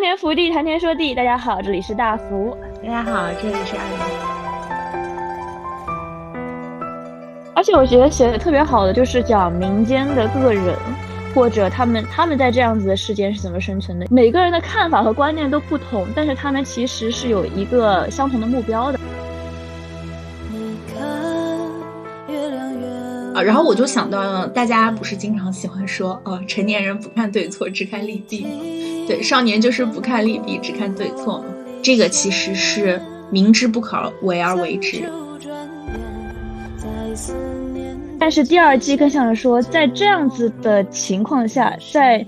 天天福地，谈天说地。大家好，这里是大福。大家好，这里是二零。而且我觉得写的特别好的就是讲民间的各个人，或者他们他们在这样子的世间是怎么生存的。每个人的看法和观念都不同，但是他们其实是有一个相同的目标的。啊，然后我就想到了，大家不是经常喜欢说，哦，成年人不看对错，只看利弊吗？对，少年就是不看利弊，只看对错。这个其实是明知不可为而为之。但是第二季更像是说，在这样子的情况下，在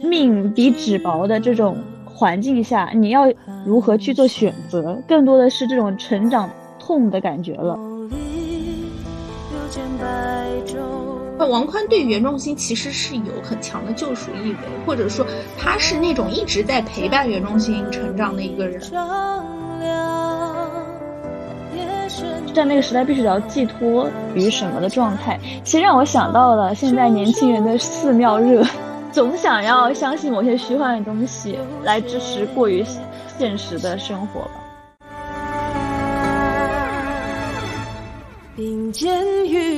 命比纸薄的这种环境下，你要如何去做选择？更多的是这种成长痛的感觉了。王宽对袁仲新其实是有很强的救赎意味，或者说他是那种一直在陪伴袁仲新成长的一个人。在那个时代，必须得要寄托于什么的状态？其实让我想到了现在年轻人的寺庙热，总想要相信某些虚幻的东西来支持过于现实的生活吧。并肩与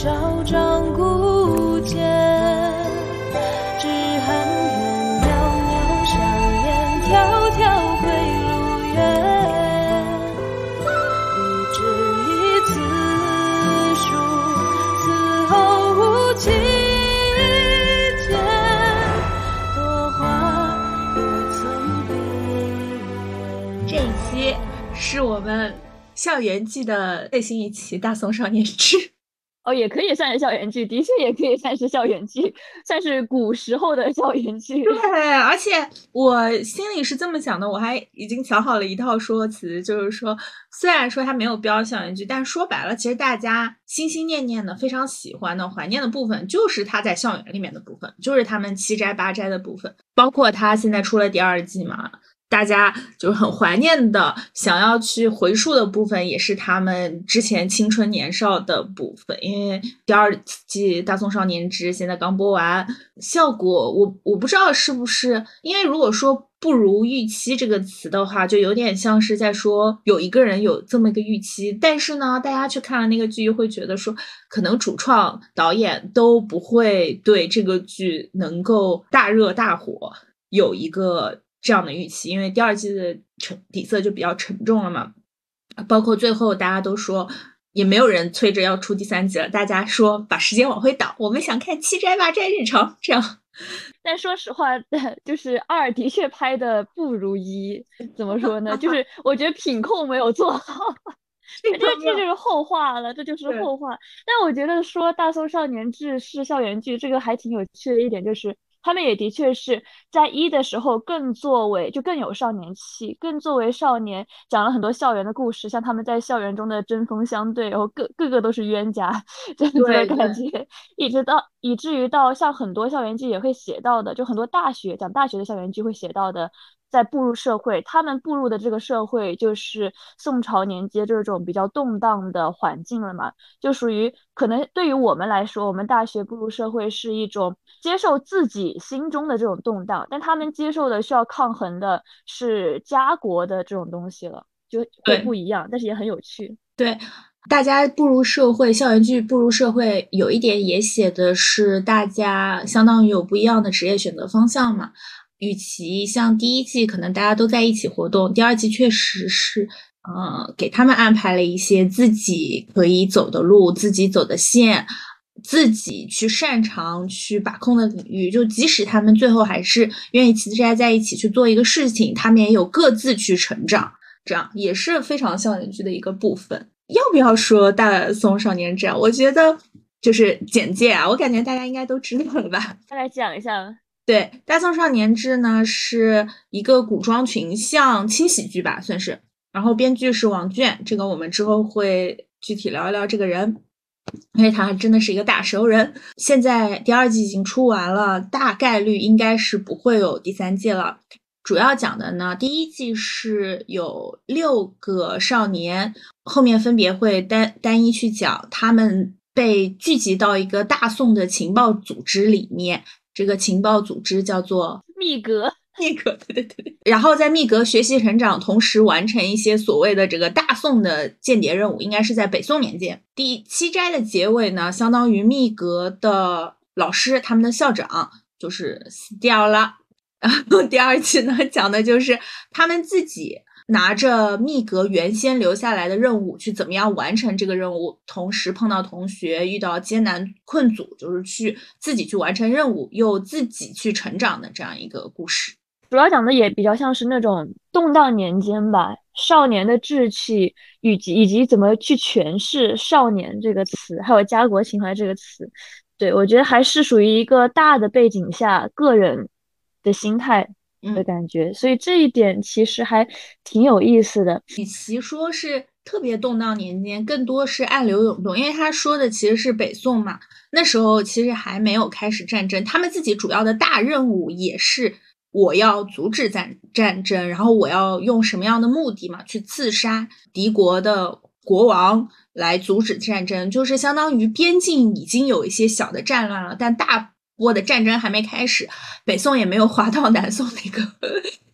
少长孤剑，只恨缘袅袅，上演迢迢归路远。不知一此书，此后无期见。落花也曾闭。这一期是我们。校园季的最新一期《大宋少年志》，哦，也可以算是校园剧，的确也可以算是校园剧，算是古时候的校园剧。对，而且我心里是这么想的，我还已经想好了一套说辞，就是说，虽然说它没有标校园剧，但说白了，其实大家心心念念的、非常喜欢的、怀念的部分，就是他在校园里面的部分，就是他们七斋八斋的部分，包括他现在出了第二季嘛。大家就是很怀念的，想要去回溯的部分，也是他们之前青春年少的部分。因为第二季《大宋少年之》现在刚播完，效果我我不知道是不是，因为如果说不如预期这个词的话，就有点像是在说有一个人有这么一个预期，但是呢，大家去看了那个剧，又会觉得说可能主创导演都不会对这个剧能够大热大火有一个。这样的预期，因为第二季的沉底色就比较沉重了嘛，包括最后大家都说也没有人催着要出第三季了，大家说把时间往回倒，我们想看七斋八斋日常这样。但说实话，就是二的确拍的不如一，怎么说呢？就 是我觉得品控没有做好，这这就是后话了，这就是后话。但我觉得说《大宋少年志》是校园剧，这个还挺有趣的一点就是。他们也的确是在一的时候更作为就更有少年气，更作为少年讲了很多校园的故事，像他们在校园中的针锋相对，然后各个个都是冤家 这样子的感觉，一直到以至于到像很多校园剧也会写到的，就很多大学讲大学的校园剧会写到的。在步入社会，他们步入的这个社会就是宋朝年间这种比较动荡的环境了嘛，就属于可能对于我们来说，我们大学步入社会是一种接受自己心中的这种动荡，但他们接受的需要抗衡的是家国的这种东西了，就会不一样，但是也很有趣。对，大家步入社会，校园剧步入社会，有一点也写的是大家相当于有不一样的职业选择方向嘛。与其像第一季可能大家都在一起活动，第二季确实是，呃，给他们安排了一些自己可以走的路、自己走的线、自己去擅长去把控的领域。就即使他们最后还是愿意齐齐在一起去做一个事情，他们也有各自去成长，这样也是非常校园剧的一个部分。要不要说《大宋少年志》？我觉得就是简介啊，我感觉大家应该都知道了吧？再来讲一下。对，《大宋少年志》呢是一个古装群像轻喜剧吧，算是。然后编剧是王倦，这个我们之后会具体聊一聊这个人，因为他真的是一个大熟人。现在第二季已经出完了，大概率应该是不会有第三季了。主要讲的呢，第一季是有六个少年，后面分别会单单一去讲，他们被聚集到一个大宋的情报组织里面。这个情报组织叫做密格，密格，对对对对。然后在密格学习成长，同时完成一些所谓的这个大宋的间谍任务，应该是在北宋年间。第七斋的结尾呢，相当于密格的老师，他们的校长就是死掉了。然后第二期呢，讲的就是他们自己。拿着密格原先留下来的任务去怎么样完成这个任务，同时碰到同学遇到艰难困阻，就是去自己去完成任务，又自己去成长的这样一个故事。主要讲的也比较像是那种动荡年间吧，少年的志气以及以及怎么去诠释“少年”这个词，还有家国情怀这个词。对我觉得还是属于一个大的背景下个人的心态。的感觉，所以这一点其实还挺有意思的。与其说是特别动荡年间，更多是暗流涌动，因为他说的其实是北宋嘛，那时候其实还没有开始战争，他们自己主要的大任务也是我要阻止战战争，然后我要用什么样的目的嘛，去刺杀敌国的国王来阻止战争，就是相当于边境已经有一些小的战乱了，但大。我的战争还没开始，北宋也没有滑到南宋那个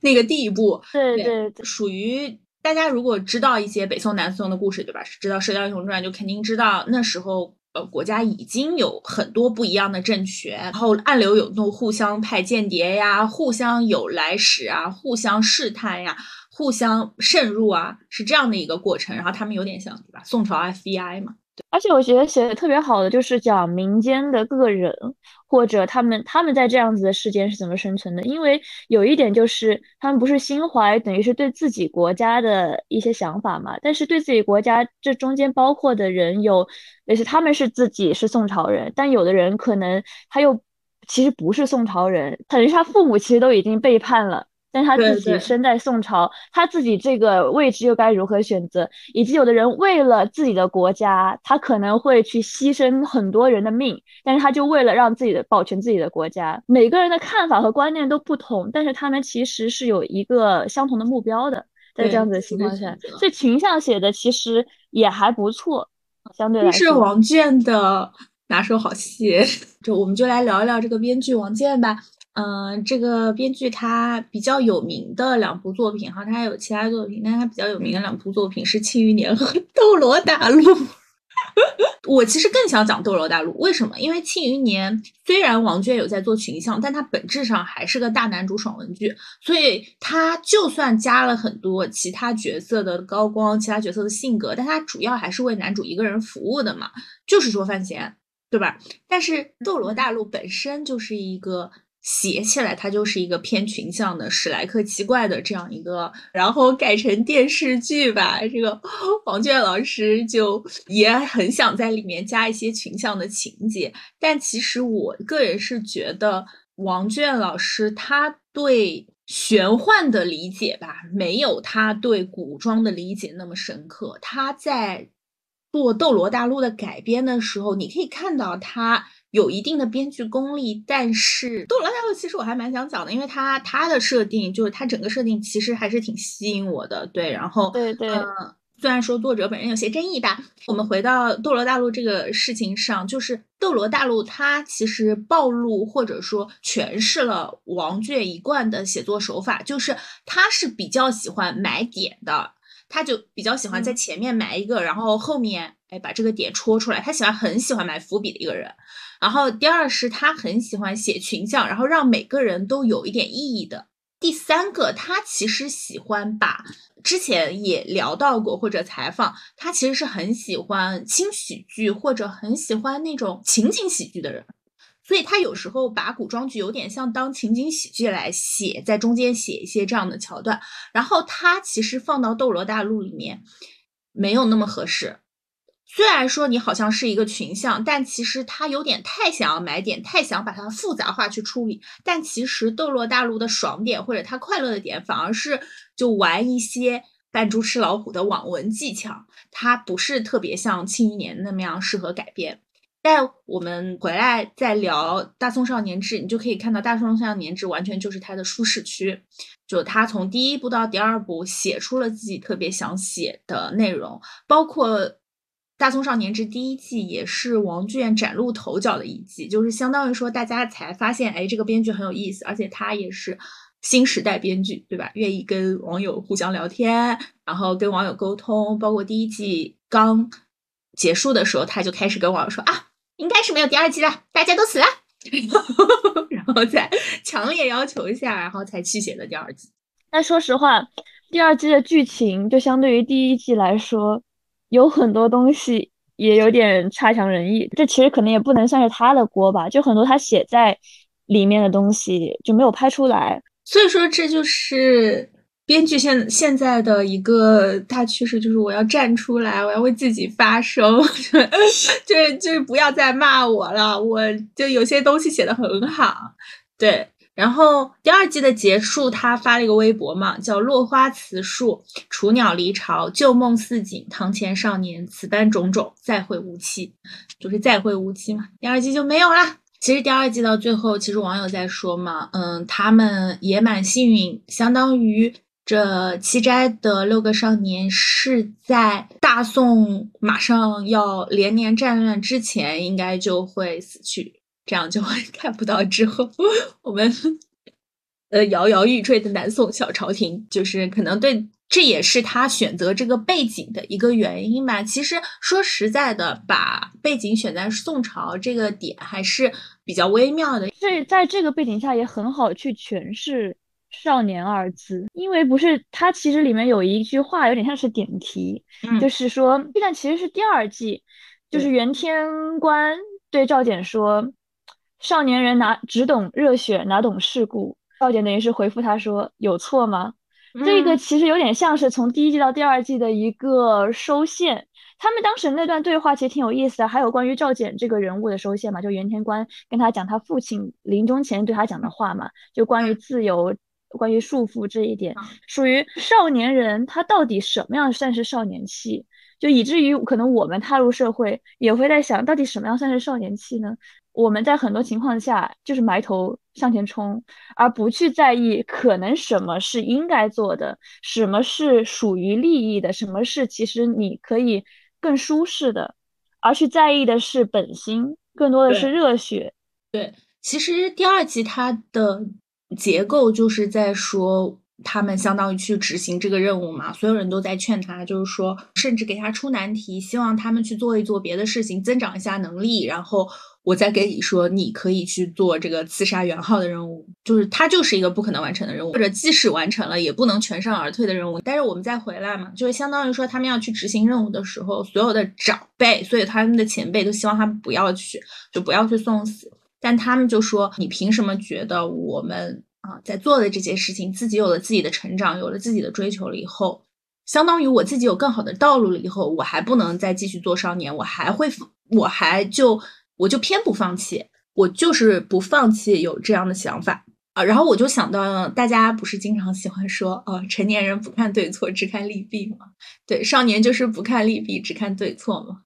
那个地步。对对，属于大家如果知道一些北宋南宋的故事，对吧？知道《射雕英雄传》，就肯定知道那时候呃国家已经有很多不一样的政权，然后暗流涌动，互相派间谍呀，互相有来使啊，互相试探呀，互相渗入啊，是这样的一个过程。然后他们有点像对吧？宋朝 FBI 嘛。而且我觉得写的特别好的就是讲民间的个人，或者他们他们在这样子的世间是怎么生存的。因为有一点就是他们不是心怀等于是对自己国家的一些想法嘛，但是对自己国家这中间包括的人有，也是他们是自己是宋朝人，但有的人可能他又其实不是宋朝人，等于他父母其实都已经背叛了。但他自己身在宋朝，他自己这个位置又该如何选择？以及有的人为了自己的国家，他可能会去牺牲很多人的命，但是他就为了让自己的保全自己的国家。每个人的看法和观念都不同，但是他们其实是有一个相同的目标的。在这样子的情况下，这群像写的其实也还不错，相对来说。这是王健的拿手好戏，就我们就来聊一聊这个编剧王健吧。嗯，这个编剧他比较有名的两部作品哈，他还有其他作品，但他比较有名的两部作品是《庆余年》和《斗罗大陆》。我其实更想讲《斗罗大陆》，为什么？因为《庆余年》虽然王娟有在做群像，但它本质上还是个大男主爽文剧，所以它就算加了很多其他角色的高光、其他角色的性格，但它主要还是为男主一个人服务的嘛，就是说范闲，对吧？但是《斗罗大陆》本身就是一个。写起来，它就是一个偏群像的史莱克奇怪的这样一个，然后改成电视剧吧。这个 王倦老师就也很想在里面加一些群像的情节，但其实我个人是觉得王倦老师他对玄幻的理解吧，没有他对古装的理解那么深刻。他在做《斗罗大陆》的改编的时候，你可以看到他。有一定的编剧功力，但是《斗罗大陆》其实我还蛮想讲的，因为它它的设定就是它整个设定其实还是挺吸引我的。对，然后对对，嗯，虽然说作者本人有些争议吧，我们回到《斗罗大陆》这个事情上，就是《斗罗大陆》它其实暴露或者说诠释了王卷一贯的写作手法，就是他是比较喜欢买点的，他就比较喜欢在前面埋一个，然后后面哎把这个点戳出来，他喜欢很喜欢埋伏笔的一个人。然后第二是他很喜欢写群像，然后让每个人都有一点意义的。第三个，他其实喜欢把之前也聊到过或者采访，他其实是很喜欢轻喜剧或者很喜欢那种情景喜剧的人，所以他有时候把古装剧有点像当情景喜剧来写，在中间写一些这样的桥段。然后他其实放到《斗罗大陆》里面没有那么合适。虽然说你好像是一个群像，但其实他有点太想要买点，太想把它复杂化去处理。但其实《斗罗大陆》的爽点或者他快乐的点，反而是就玩一些扮猪吃老虎的网文技巧，它不是特别像《庆余年》那么样适合改编。但我们回来再聊《大宋少年志》，你就可以看到《大宋少年志》完全就是他的舒适区，就他从第一部到第二部写出了自己特别想写的内容，包括。大宋少年志》第一季也是王剧院崭露头角的一季，就是相当于说大家才发现，哎，这个编剧很有意思，而且他也是新时代编剧，对吧？愿意跟网友互相聊天，然后跟网友沟通，包括第一季刚结束的时候，他就开始跟网友说啊，应该是没有第二季了，大家都死了，然后在强烈要求下，然后才去写的第二季。但说实话，第二季的剧情就相对于第一季来说。有很多东西也有点差强人意，这其实可能也不能算是他的锅吧，就很多他写在里面的东西就没有拍出来，所以说这就是编剧现现在的一个大趋势，就是我要站出来，我要为自己发声，就是就是不要再骂我了，我就有些东西写的很好，对。然后第二季的结束，他发了一个微博嘛，叫“落花辞树，雏鸟离巢，旧梦似锦，堂前少年，此般种种，再会无期”，就是再会无期嘛。第二季就没有啦。其实第二季到最后，其实网友在说嘛，嗯，他们也蛮幸运，相当于这七斋的六个少年是在大宋马上要连年战乱之前，应该就会死去。这样就会 看不到之后我们呃摇摇欲坠的南宋小朝廷，就是可能对，这也是他选择这个背景的一个原因吧。其实说实在的，把背景选在宋朝这个点还是比较微妙的。这在这个背景下也很好去诠释“少年”二字，因为不是它其实里面有一句话有点像是点题，就是说这段其实是第二季，就是袁天官对赵简说。少年人哪只懂热血，哪懂世故？赵简等于是回复他说：“有错吗？”这个其实有点像是从第一季到第二季的一个收线。他们当时那段对话其实挺有意思的，还有关于赵简这个人物的收线嘛，就袁天官跟他讲他父亲临终前对他讲的话嘛，就关于自由、关于束缚这一点，属于少年人他到底什么样算是少年气？就以至于可能我们踏入社会也会在想到底什么样算是少年气呢？我们在很多情况下就是埋头向前冲，而不去在意可能什么是应该做的，什么是属于利益的，什么是其实你可以更舒适的，而去在意的是本心，更多的是热血。对，其实第二集它的结构就是在说。他们相当于去执行这个任务嘛，所有人都在劝他，就是说，甚至给他出难题，希望他们去做一做别的事情，增长一下能力，然后我再给你说，你可以去做这个刺杀元昊的任务，就是他就是一个不可能完成的任务，或者即使完成了，也不能全身而退的任务。但是我们再回来嘛，就是相当于说，他们要去执行任务的时候，所有的长辈，所以他们的前辈都希望他们不要去，就不要去送死，但他们就说，你凭什么觉得我们？啊，在做的这些事情，自己有了自己的成长，有了自己的追求了以后，相当于我自己有更好的道路了以后，我还不能再继续做少年，我还会，我还就我就偏不放弃，我就是不放弃有这样的想法啊。然后我就想到，大家不是经常喜欢说，啊，成年人不看对错，只看利弊吗？对，少年就是不看利弊，只看对错嘛。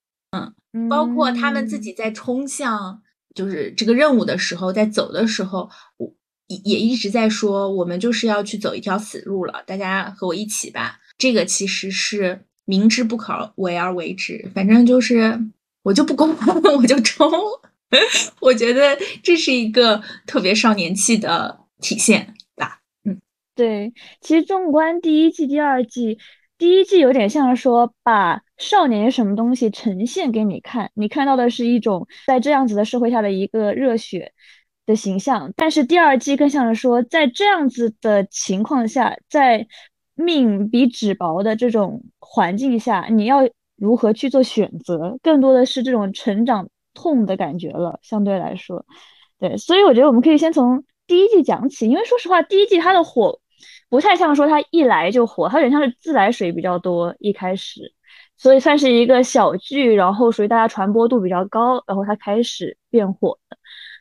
嗯，包括他们自己在冲向就是这个任务的时候，在走的时候，我。也也一直在说，我们就是要去走一条死路了，大家和我一起吧。这个其实是明知不可为而为之，反正就是我就不攻，我就冲。我觉得这是一个特别少年气的体现吧。嗯，对。其实纵观第一季、第二季，第一季有点像是说把少年什么东西呈现给你看，你看到的是一种在这样子的社会下的一个热血。的形象，但是第二季更像是说，在这样子的情况下，在命比纸薄的这种环境下，你要如何去做选择，更多的是这种成长痛的感觉了。相对来说，对，所以我觉得我们可以先从第一季讲起，因为说实话，第一季它的火不太像说它一来就火，它有点像是自来水比较多，一开始，所以算是一个小剧，然后属于大家传播度比较高，然后它开始变火的。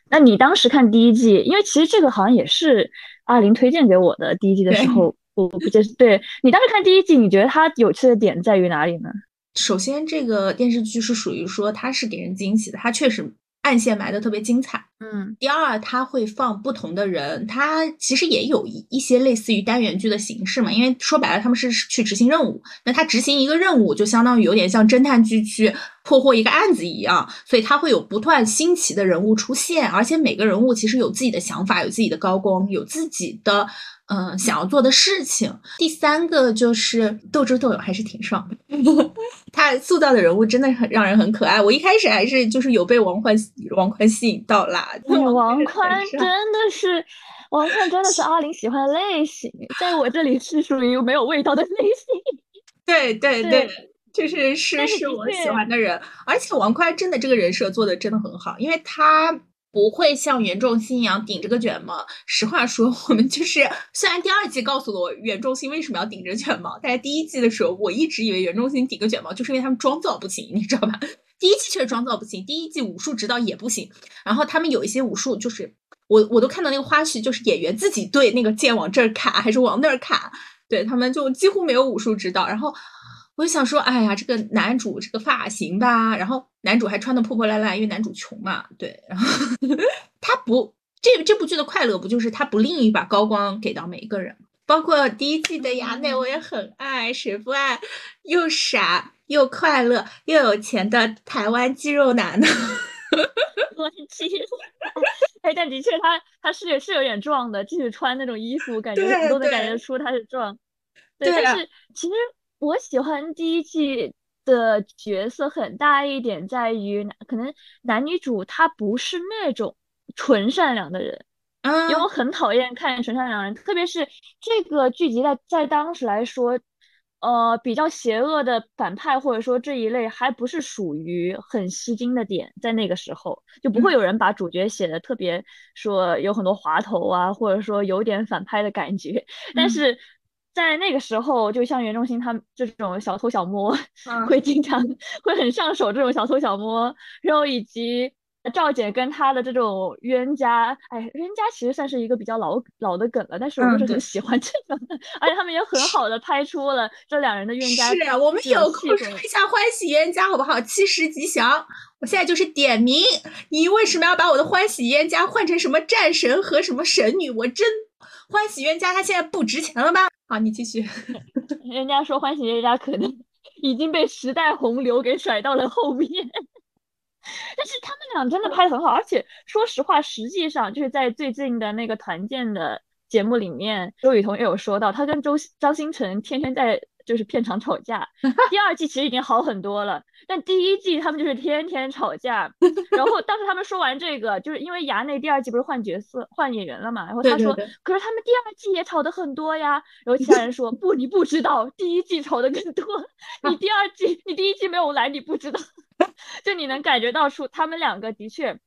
那你当时看第一季，因为其实这个好像也是阿林推荐给我的。第一季的时候，我不记得。对你当时看第一季，你觉得它有趣的点在于哪里呢？首先，这个电视剧是属于说它是给人惊喜的，它确实暗线埋的特别精彩。嗯，第二，它会放不同的人，它其实也有一一些类似于单元剧的形式嘛，因为说白了他们是去执行任务，那他执行一个任务就相当于有点像侦探剧去破获一个案子一样，所以他会有不断新奇的人物出现，而且每个人物其实有自己的想法，有自己的高光，有自己的。嗯，想要做的事情。第三个就是斗智斗勇，还是挺爽的。他塑造的人物真的很让人很可爱。我一开始还是就是有被王宽王宽吸引到啦。王宽真的是，王宽真的是阿玲喜欢的类型，在我这里是属于没有味道的类型。对对对，就是是是我喜欢的人。而且王宽真的这个人设做的真的很好，因为他。不会像袁仲新一样顶着个卷毛。实话说，我们就是虽然第二季告诉了我袁仲新为什么要顶着卷毛，但是第一季的时候，我一直以为袁仲新顶个卷毛就是因为他们妆造不行，你知道吧？第一季确实妆造不行，第一季武术指导也不行。然后他们有一些武术，就是我我都看到那个花絮，就是演员自己对那个剑往这儿卡还是往那儿卡，对他们就几乎没有武术指导。然后。我就想说，哎呀，这个男主这个发型吧，然后男主还穿的破破烂烂，因为男主穷嘛，对，然后 他不，这这部剧的快乐不就是他不吝于把高光给到每一个人，包括第一季的雅内，我也很爱，谁不爱？又傻又快乐又有钱的台湾肌肉男呢？我肌肉，哎，但的确他他是是有点壮的，即使穿那种衣服，感觉都能感觉出他是壮，对，但是其实。我喜欢第一季的角色很大一点在于，可能男女主他不是那种纯善良的人，因为我很讨厌看纯善良人，特别是这个剧集在在当时来说，呃，比较邪恶的反派或者说这一类还不是属于很吸睛的点，在那个时候就不会有人把主角写的特别说有很多滑头啊，或者说有点反派的感觉，但是。在那个时候，就像袁仲新他们这种小偷小摸，会经常会很上手这种小偷小摸，然后以及赵简跟他的这种冤家，哎，冤家其实算是一个比较老老的梗了，但是我就是很喜欢这种，而且他们也很好的拍出了这两人的冤家。是啊，我们有空说一下《欢喜冤家》好不好？七十吉祥，我现在就是点名，你为什么要把我的《欢喜冤家》换成什么战神和什么神女？我真。欢喜冤家他现在不值钱了吗？好，你继续。人家说欢喜冤家可能 已经被时代洪流给甩到了后面，但是他们俩真的拍的很好，而且说实话，实际上就是在最近的那个团建的节目里面，周雨彤也有说到，他跟周张新成天天在。就是片场吵架，第二季其实已经好很多了，但第一季他们就是天天吵架。然后当时他们说完这个，就是因为衙内第二季不是换角色、换演员了嘛？然后他说，可是他们第二季也吵得很多呀。然后其他人说，不，你不知道，第一季吵得更多。你第二季，你第一季没有来，你不知道。就你能感觉到出他们两个的确，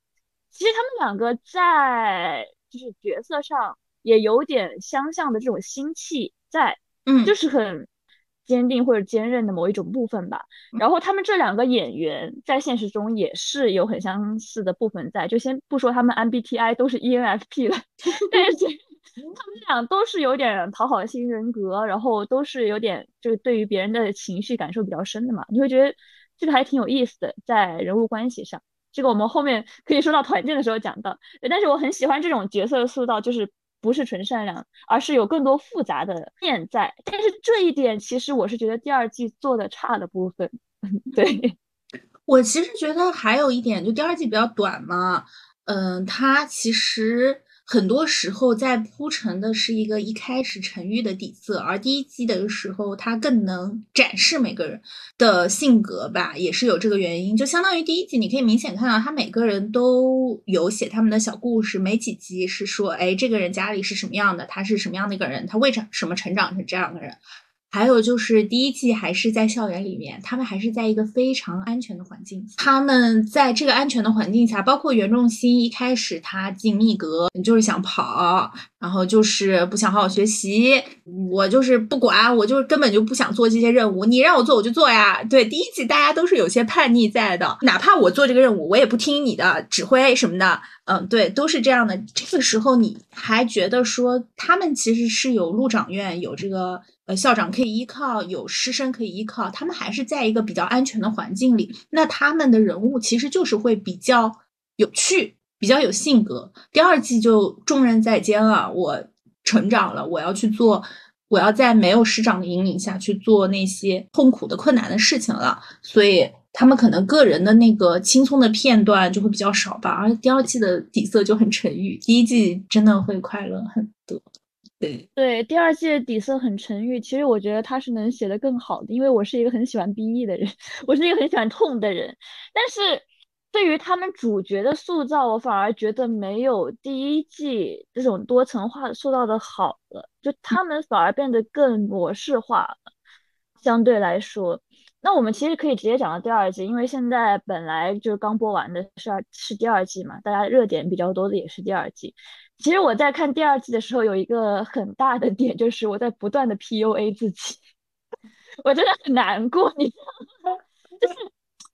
其实他们两个在就是角色上也有点相像的这种心气在，嗯，就是很。坚定或者坚韧的某一种部分吧。然后他们这两个演员在现实中也是有很相似的部分在。就先不说他们 MBTI 都是 ENFP 了，但是他们俩都是有点讨好型人格，然后都是有点就是对于别人的情绪感受比较深的嘛。你会觉得这个还挺有意思的，在人物关系上。这个我们后面可以说到团建的时候讲到。但是我很喜欢这种角色塑造，就是。不是纯善良，而是有更多复杂的面在。但是这一点，其实我是觉得第二季做的差的部分。对 我其实觉得还有一点，就第二季比较短嘛，嗯，它其实。很多时候在铺陈的是一个一开始沉郁的底色，而第一季的时候，它更能展示每个人的性格吧，也是有这个原因。就相当于第一季，你可以明显看到他每个人都有写他们的小故事，没几集是说，哎，这个人家里是什么样的，他是什么样的一个人，他为什什么成长成这样的人。还有就是第一季还是在校园里面，他们还是在一个非常安全的环境。他们在这个安全的环境下，包括袁仲新一开始他进密阁，就是想跑，然后就是不想好好学习。我就是不管，我就是根本就不想做这些任务，你让我做我就做呀。对，第一季大家都是有些叛逆在的，哪怕我做这个任务，我也不听你的指挥什么的。嗯，对，都是这样的。这个时候你还觉得说他们其实是有路长院，有这个。校长可以依靠，有师生可以依靠，他们还是在一个比较安全的环境里。那他们的人物其实就是会比较有趣，比较有性格。第二季就重任在肩了，我成长了，我要去做，我要在没有师长的引领下去做那些痛苦的、困难的事情了。所以他们可能个人的那个轻松的片段就会比较少吧。而第二季的底色就很沉郁，第一季真的会快乐很多。对，第二季的底色很沉郁。其实我觉得他是能写的更好的，因为我是一个很喜欢 BE 的人，我是一个很喜欢痛的人。但是对于他们主角的塑造，我反而觉得没有第一季这种多层化塑造的好了，就他们反而变得更模式化了。相对来说，那我们其实可以直接讲到第二季，因为现在本来就是刚播完的是二是第二季嘛，大家热点比较多的也是第二季。其实我在看第二季的时候，有一个很大的点，就是我在不断的 PUA 自己，我真的很难过，你知道吗？就是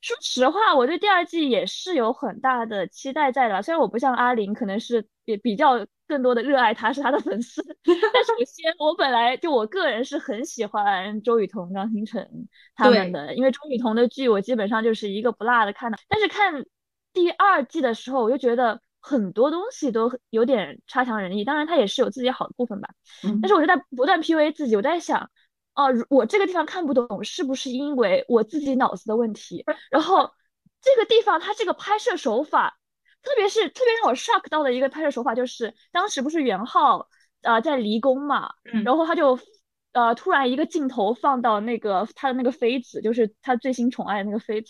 说实话，我对第二季也是有很大的期待在的。虽然我不像阿玲，可能是也比较更多的热爱他，是他的粉丝。但首先，我本来就我个人是很喜欢周雨彤、张新成他们的，因为周雨彤的剧我基本上就是一个不落的看的。但是看第二季的时候，我就觉得。很多东西都有点差强人意，当然它也是有自己好的部分吧。嗯，但是我就在不断 PUA 自己，我在想，哦，我这个地方看不懂，是不是因为我自己脑子的问题？然后这个地方它这个拍摄手法，特别是特别让我 shock 到的一个拍摄手法，就是当时不是元昊呃在离宫嘛，然后他就呃突然一个镜头放到那个他的那个妃子，就是他最新宠爱的那个妃子，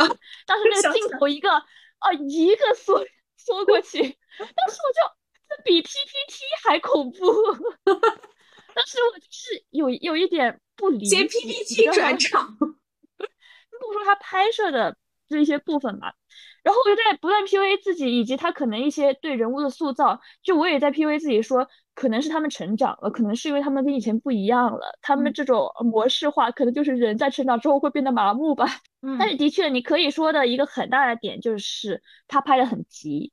当时那个镜头一个啊一个缩。缩过去，当时我就这比 PPT 还恐怖。当时我就是有有一点不理解 PPT 转场。不说他拍摄的这一些部分吧，然后我就在不断 PUA 自己，以及他可能一些对人物的塑造，就我也在 PUA 自己说，可能是他们成长了，可能是因为他们跟以前不一样了，他们这种模式化，可能就是人在成长之后会变得麻木吧。嗯，但是的确，你可以说的一个很大的点就是他拍的很急。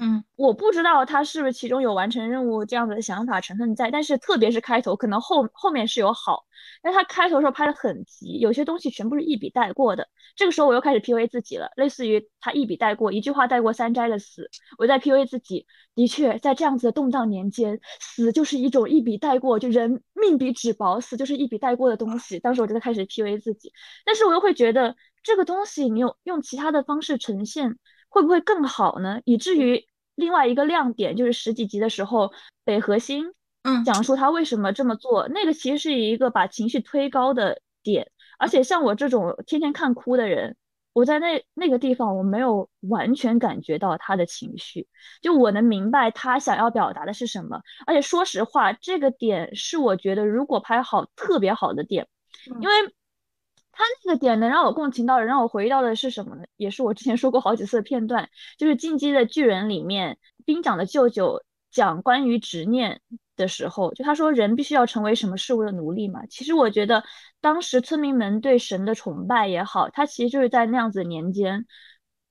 嗯，我不知道他是不是其中有完成任务这样子的想法成分在，但是特别是开头，可能后后面是有好，但他开头时候拍的很急，有些东西全部是一笔带过的。这个时候我又开始 P U A 自己了，类似于他一笔带过，一句话带过三斋的死，我在 P U A 自己。的确，在这样子的动荡年间，死就是一种一笔带过，就人命比纸薄，死就是一笔带过的东西。当时我就在开始 P U A 自己，但是我又会觉得这个东西你用用其他的方式呈现。会不会更好呢？以至于另外一个亮点就是十几集的时候，北河星嗯讲述他为什么这么做，那个其实是一个把情绪推高的点。而且像我这种天天看哭的人，我在那那个地方我没有完全感觉到他的情绪，就我能明白他想要表达的是什么。而且说实话，这个点是我觉得如果拍好特别好的点，因为。他那个点能让我共情到，让我回忆到的是什么呢？也是我之前说过好几次的片段，就是《进击的巨人》里面兵长的舅舅讲关于执念的时候，就他说人必须要成为什么事物的奴隶嘛。其实我觉得当时村民们对神的崇拜也好，他其实就是在那样子年间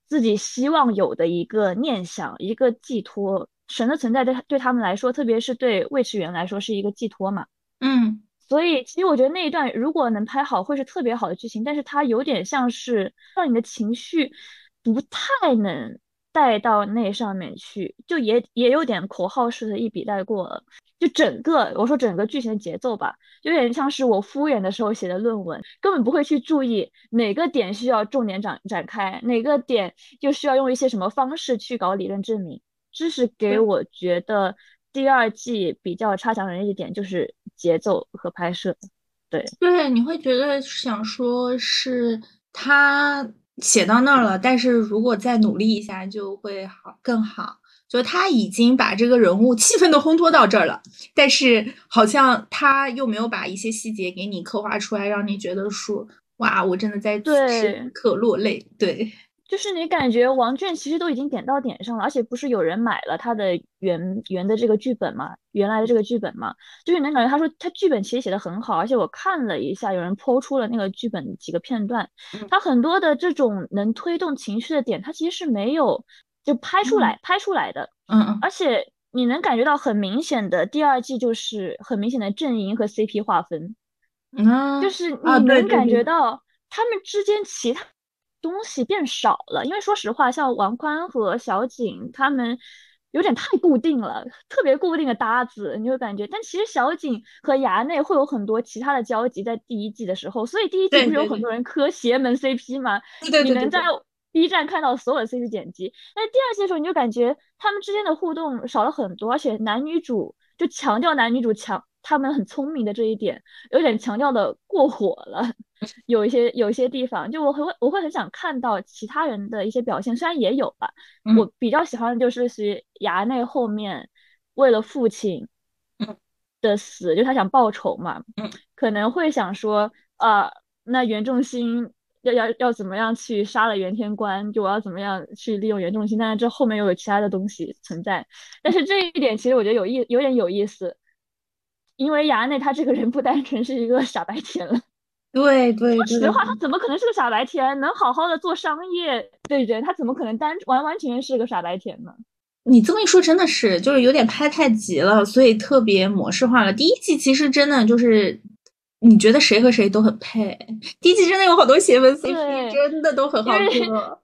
自己希望有的一个念想、一个寄托。神的存在对对他们来说，特别是对魏迟元来说，是一个寄托嘛。嗯。所以，其实我觉得那一段如果能拍好，会是特别好的剧情。但是它有点像是让你的情绪不太能带到那上面去，就也也有点口号式的一笔带过了。就整个我说整个剧情的节奏吧，有点像是我敷衍的时候写的论文，根本不会去注意哪个点需要重点展展开，哪个点又需要用一些什么方式去搞理论证明。这是给我觉得。第二季比较差强人意一点就是节奏和拍摄，对对，你会觉得想说是他写到那儿了，但是如果再努力一下就会好更好。就他已经把这个人物气氛都烘托到这儿了，但是好像他又没有把一些细节给你刻画出来，让你觉得说哇，我真的在此时刻落泪。对。就是你感觉王倦其实都已经点到点上了，而且不是有人买了他的原原的这个剧本嘛，原来的这个剧本嘛，就是能感觉他说他剧本其实写的很好，而且我看了一下，有人抛出了那个剧本几个片段，他很多的这种能推动情绪的点，他其实是没有就拍出来拍出来的，嗯嗯，而且你能感觉到很明显的第二季就是很明显的阵营和 CP 划分，嗯，就是你能感觉。到他们之间其他。东西变少了，因为说实话，像王宽和小景他们有点太固定了，特别固定的搭子，你会感觉。但其实小景和衙内会有很多其他的交集，在第一季的时候，所以第一季不是有很多人磕邪门 CP 吗？对对对你能在 B 站看到所有的 CP 剪辑。但是第二季的时候，你就感觉他们之间的互动少了很多，而且男女主就强调男女主强，他们很聪明的这一点，有点强调的过火了。有一些有一些地方，就我会我会很想看到其他人的一些表现，虽然也有吧。我比较喜欢的就是是衙内后面为了父亲的死，就他想报仇嘛，可能会想说啊，那袁仲兴要要要怎么样去杀了袁天官，就我要怎么样去利用袁仲兴，但是这后面又有其他的东西存在。但是这一点其实我觉得有意有点有意思，因为衙内他这个人不单纯是一个傻白甜了。对对，说实话，他怎么可能是个傻白甜？能好好的做商业的人，他怎么可能单完完全全是个傻白甜呢？你这么一说，真的是，就是有点拍太急了，所以特别模式化了。第一季其实真的就是，你觉得谁和谁都很配。第一季真的有好多邪门 CP，真的都很好磕。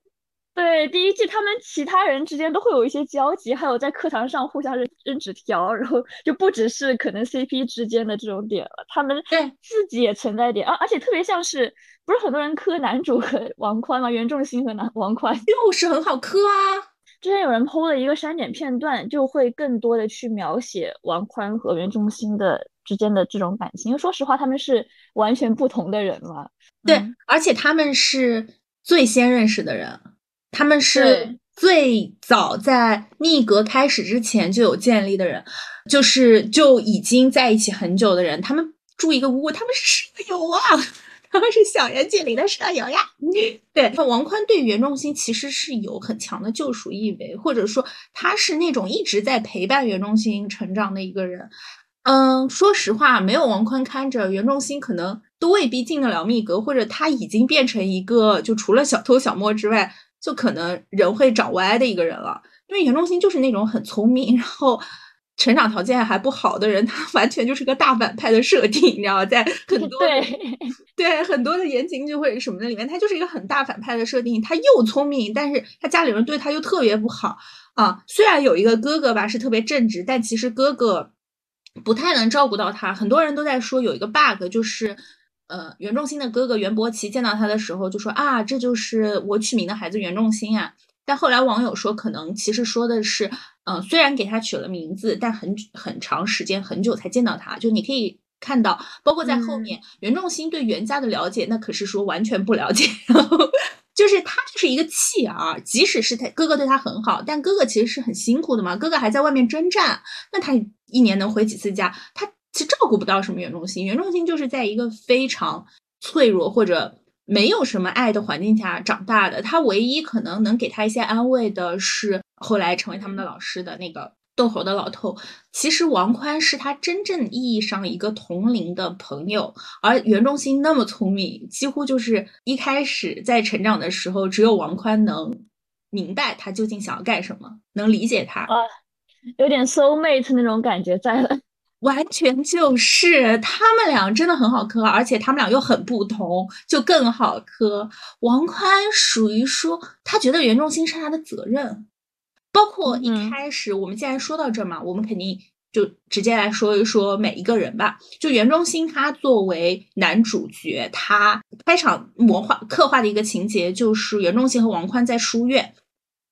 对，第一季他们其他人之间都会有一些交集，还有在课堂上互相扔扔纸条，然后就不只是可能 CP 之间的这种点了，他们对自己也存在点，啊而且特别像是，不是很多人磕男主和 王宽吗？袁仲兴和男王宽就是很好磕啊。之前有人 PO 了一个删减片段，就会更多的去描写王宽和袁仲兴的之间的这种感情，因为说实话他们是完全不同的人嘛。对，而且他们是最先认识的人。他们是最早在密阁开始之前就有建立的人，就是就已经在一起很久的人。他们住一个屋，他们是舍友啊，他们是小圆精灵的舍友呀。对，王宽对袁仲新其实是有很强的救赎意味，或者说他是那种一直在陪伴袁仲新成长的一个人。嗯，说实话，没有王宽看着，袁仲新可能都未必进得了密阁，或者他已经变成一个就除了小偷小摸之外。就可能人会长歪的一个人了，因为袁仲兴就是那种很聪明，然后成长条件还不好的人，他 完全就是个大反派的设定，你知道，在很多对对很多的言情剧或者什么的里面，他就是一个很大反派的设定。他又聪明，但是他家里人对他又特别不好啊。虽然有一个哥哥吧是特别正直，但其实哥哥不太能照顾到他。很多人都在说有一个 bug 就是。呃，袁仲兴的哥哥袁伯奇见到他的时候就说啊，这就是我取名的孩子袁仲兴啊。但后来网友说，可能其实说的是，嗯，虽然给他取了名字，但很很长时间很久才见到他。就你可以看到，包括在后面，袁仲兴对袁家的了解，那可是说完全不了解。然后就是他就是一个弃儿，即使是他哥哥对他很好，但哥哥其实是很辛苦的嘛，哥哥还在外面征战，那他一年能回几次家？他。其实照顾不到什么袁仲兴，袁仲兴就是在一个非常脆弱或者没有什么爱的环境下长大的。他唯一可能能给他一些安慰的是，后来成为他们的老师的那个逗猴的老头。其实王宽是他真正意义上一个同龄的朋友，而袁仲兴那么聪明，几乎就是一开始在成长的时候，只有王宽能明白他究竟想要干什么，能理解他。啊，有点 soul mate 那种感觉在了。完全就是他们俩真的很好磕，而且他们俩又很不同，就更好磕。王宽属于说他觉得袁仲新是他的责任，包括一开始我们既然说到这嘛，我们肯定就直接来说一说每一个人吧。就袁仲新他作为男主角，他开场魔化刻画的一个情节就是袁仲新和王宽在书院，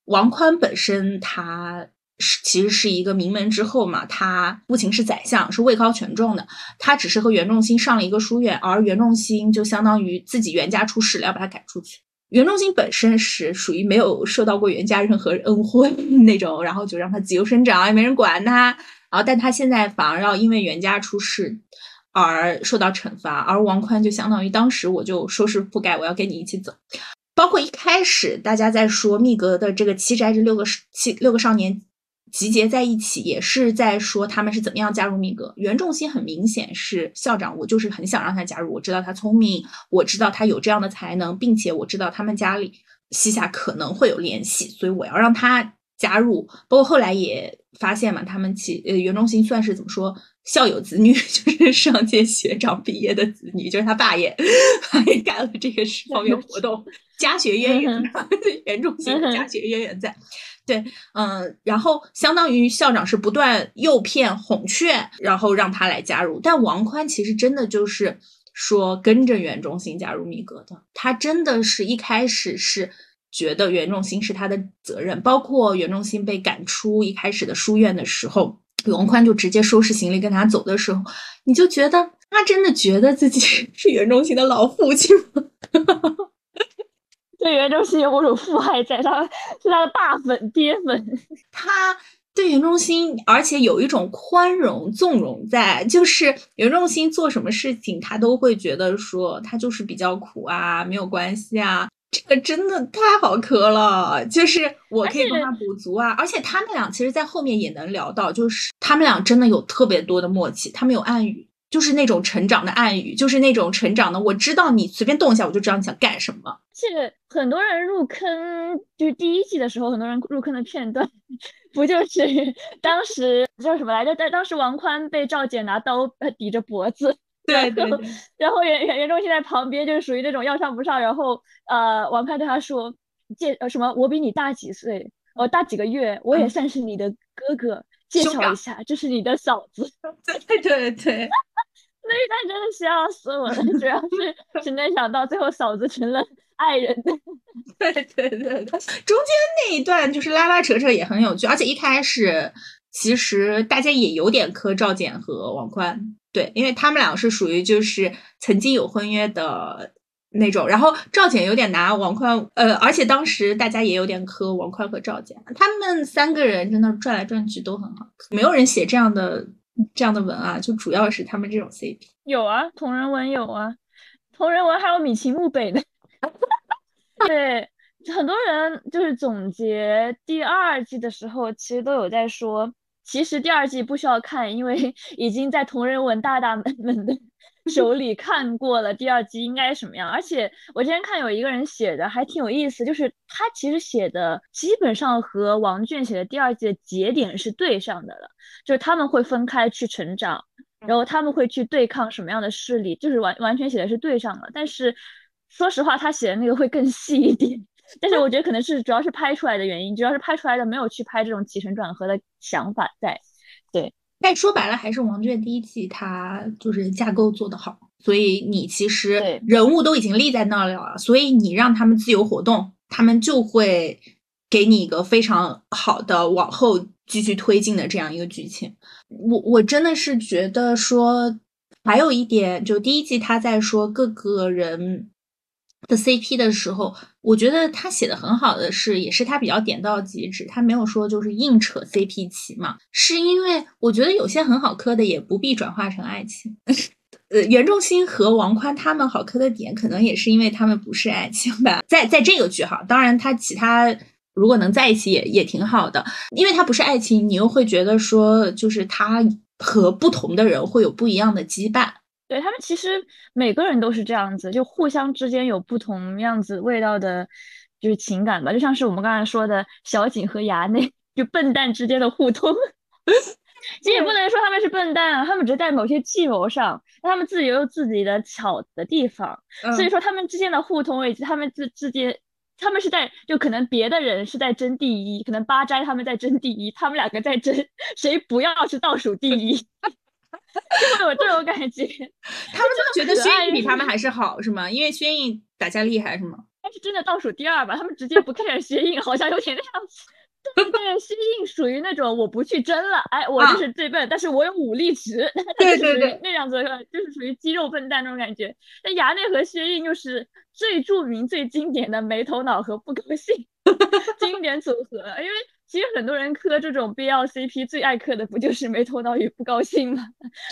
王宽本身他。是，其实是一个名门之后嘛。他父亲是宰相，是位高权重的。他只是和袁仲兴上了一个书院，而袁仲兴就相当于自己袁家出事了，要把他赶出去。袁仲兴本身是属于没有受到过袁家任何恩惠那种，然后就让他自由生长，也没人管他。然后，但他现在反而要因为袁家出事而受到惩罚。而王宽就相当于当时我就收拾覆盖，我要跟你一起走。包括一开始大家在说密格的这个七宅这六个七六个少年。集结在一起，也是在说他们是怎么样加入米格。袁仲兴很明显是校长，我就是很想让他加入。我知道他聪明，我知道他有这样的才能，并且我知道他们家里西夏可能会有联系，所以我要让他加入，包括后来也发现嘛，他们其呃袁中心算是怎么说校友子女，就是上届学长毕业的子女，就是他爸也 也干了这个方面活动，家学渊源，袁中心家学渊源在。对，嗯，然后相当于校长是不断诱骗、哄劝，然后让他来加入。但王宽其实真的就是说跟着袁中心加入米格的，他真的是一开始是觉得袁仲新是他的责任，包括袁仲新被赶出一开始的书院的时候，王宽就直接收拾行李跟他走的时候，你就觉得他真的觉得自己 是袁仲新的老父亲吗？对袁仲新有某种父爱在，他是他的大粉爹粉。他对袁仲新，而且有一种宽容纵容在，就是袁仲新做什么事情，他都会觉得说他就是比较苦啊，没有关系啊。这个真的太好磕了，就是我可以帮他补足啊。而且他们俩其实，在后面也能聊到，就是他们俩真的有特别多的默契，他们有暗语。就是那种成长的暗语，就是那种成长的。我知道你随便动一下，我就知道你想干什么。这个很多人入坑，就是第一季的时候，很多人入坑的片段，不就是当时叫什么来着？在当时王宽被赵姐拿刀抵着脖子，对对。然后袁袁袁中兴在旁边，就是属于那种要上不上。然后呃，王派对他说：“介呃什么？我比你大几岁？我大几个月？我也算是你的哥哥。介绍一下，这是你的嫂子。”对对对。那一段真的笑死我了，主要是只能想到最后嫂子成了爱人。对对对对，中间那一段就是拉拉扯扯也很有趣，而且一开始其实大家也有点磕赵简和王宽，对，因为他们俩是属于就是曾经有婚约的那种，然后赵简有点拿王宽，呃，而且当时大家也有点磕王宽和赵简，他们三个人真的转来转去都很好，没有人写这样的。这样的文啊，就主要是他们这种 CP 有啊，同人文有啊，同人文还有米奇木北的，对，很多人就是总结第二季的时候，其实都有在说，其实第二季不需要看，因为 已经在同人文大大们 的。手里看过了第二季应该什么样，而且我之前看有一个人写的还挺有意思，就是他其实写的基本上和王卷写的第二季的节点是对上的了，就是他们会分开去成长，然后他们会去对抗什么样的势力，就是完完全写的是对上了。但是说实话，他写的那个会更细一点，但是我觉得可能是主要是拍出来的原因，主要是拍出来的没有去拍这种起承转合的想法在，对。但说白了，还是王卷第一季它就是架构做得好，所以你其实人物都已经立在那了，所以你让他们自由活动，他们就会给你一个非常好的往后继续推进的这样一个剧情。我我真的是觉得说，还有一点，就第一季他在说各个人。的 CP 的时候，我觉得他写的很好的是，也是他比较点到即止，他没有说就是硬扯 CP 旗嘛，是因为我觉得有些很好磕的也不必转化成爱情。呃，袁仲鑫和王宽他们好磕的点，可能也是因为他们不是爱情吧，在在这个剧哈，当然他其他如果能在一起也也挺好的，因为他不是爱情，你又会觉得说就是他和不同的人会有不一样的羁绊。对他们其实每个人都是这样子，就互相之间有不同样子味道的，就是情感吧，就像是我们刚才说的小景和衙内，就笨蛋之间的互通。其实也不能说他们是笨蛋啊，他们只是在某些计谋上，他们自己有自己的巧的地方，所以说他们之间的互通以及他们之之间，他们是在就可能别的人是在争第一，可能八斋他们在争第一，他们两个在争 谁不要是倒数第一。就 会有这种感觉，他们就觉得薛颖比他们还是好，是吗？因为薛颖打架厉害，是吗？但是真的倒数第二吧，他们直接不看薛印，好像有点那样子。对对，薛印属于那种我不去争了，哎，我就是最笨，但是我有武力值，对对对，那样子就是属于肌肉笨蛋那种感觉。那衙内和薛印就是最著名、最经典的没头脑和不高兴经典组合，因为。其实很多人磕这种 BL CP 最爱磕的不就是没头脑与不高兴吗？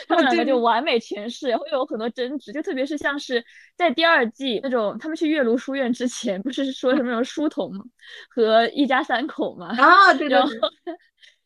他们两个就完美诠释，会有很多争执，就特别是像是在第二季那种，他们去月庐书院之前，不是说什么有书童和一家三口嘛？啊，对对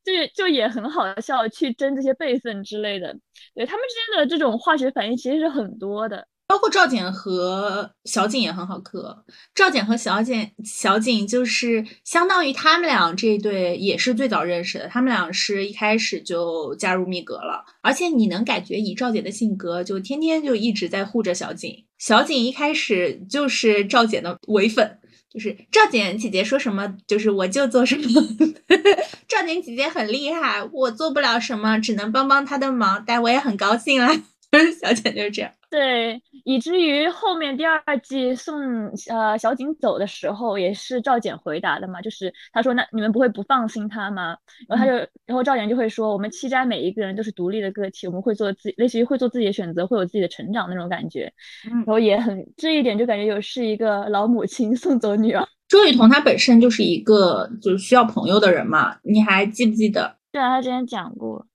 对，就就也很好笑，去争这些辈分之类的。对他们之间的这种化学反应其实是很多的。包括赵简和小景也很好磕。赵简和小简小景就是相当于他们俩这一对也是最早认识的，他们俩是一开始就加入蜜阁了。而且你能感觉以赵简的性格，就天天就一直在护着小景。小景一开始就是赵简的唯粉，就是赵简姐姐说什么就是我就做什么。赵简姐姐很厉害，我做不了什么，只能帮帮她的忙，但我也很高兴啦。小简就是这样。对，以至于后面第二季送呃小景走的时候，也是赵简回答的嘛，就是他说那你们不会不放心他吗？然后他就，然后赵简就会说，我们七斋每一个人都是独立的个体，我们会做自，类似于会做自己的选择，会有自己的成长那种感觉。然后也很这一点就感觉有是一个老母亲送走女儿。周雨彤她本身就是一个就是需要朋友的人嘛，你还记不记得？对啊，他之前讲过。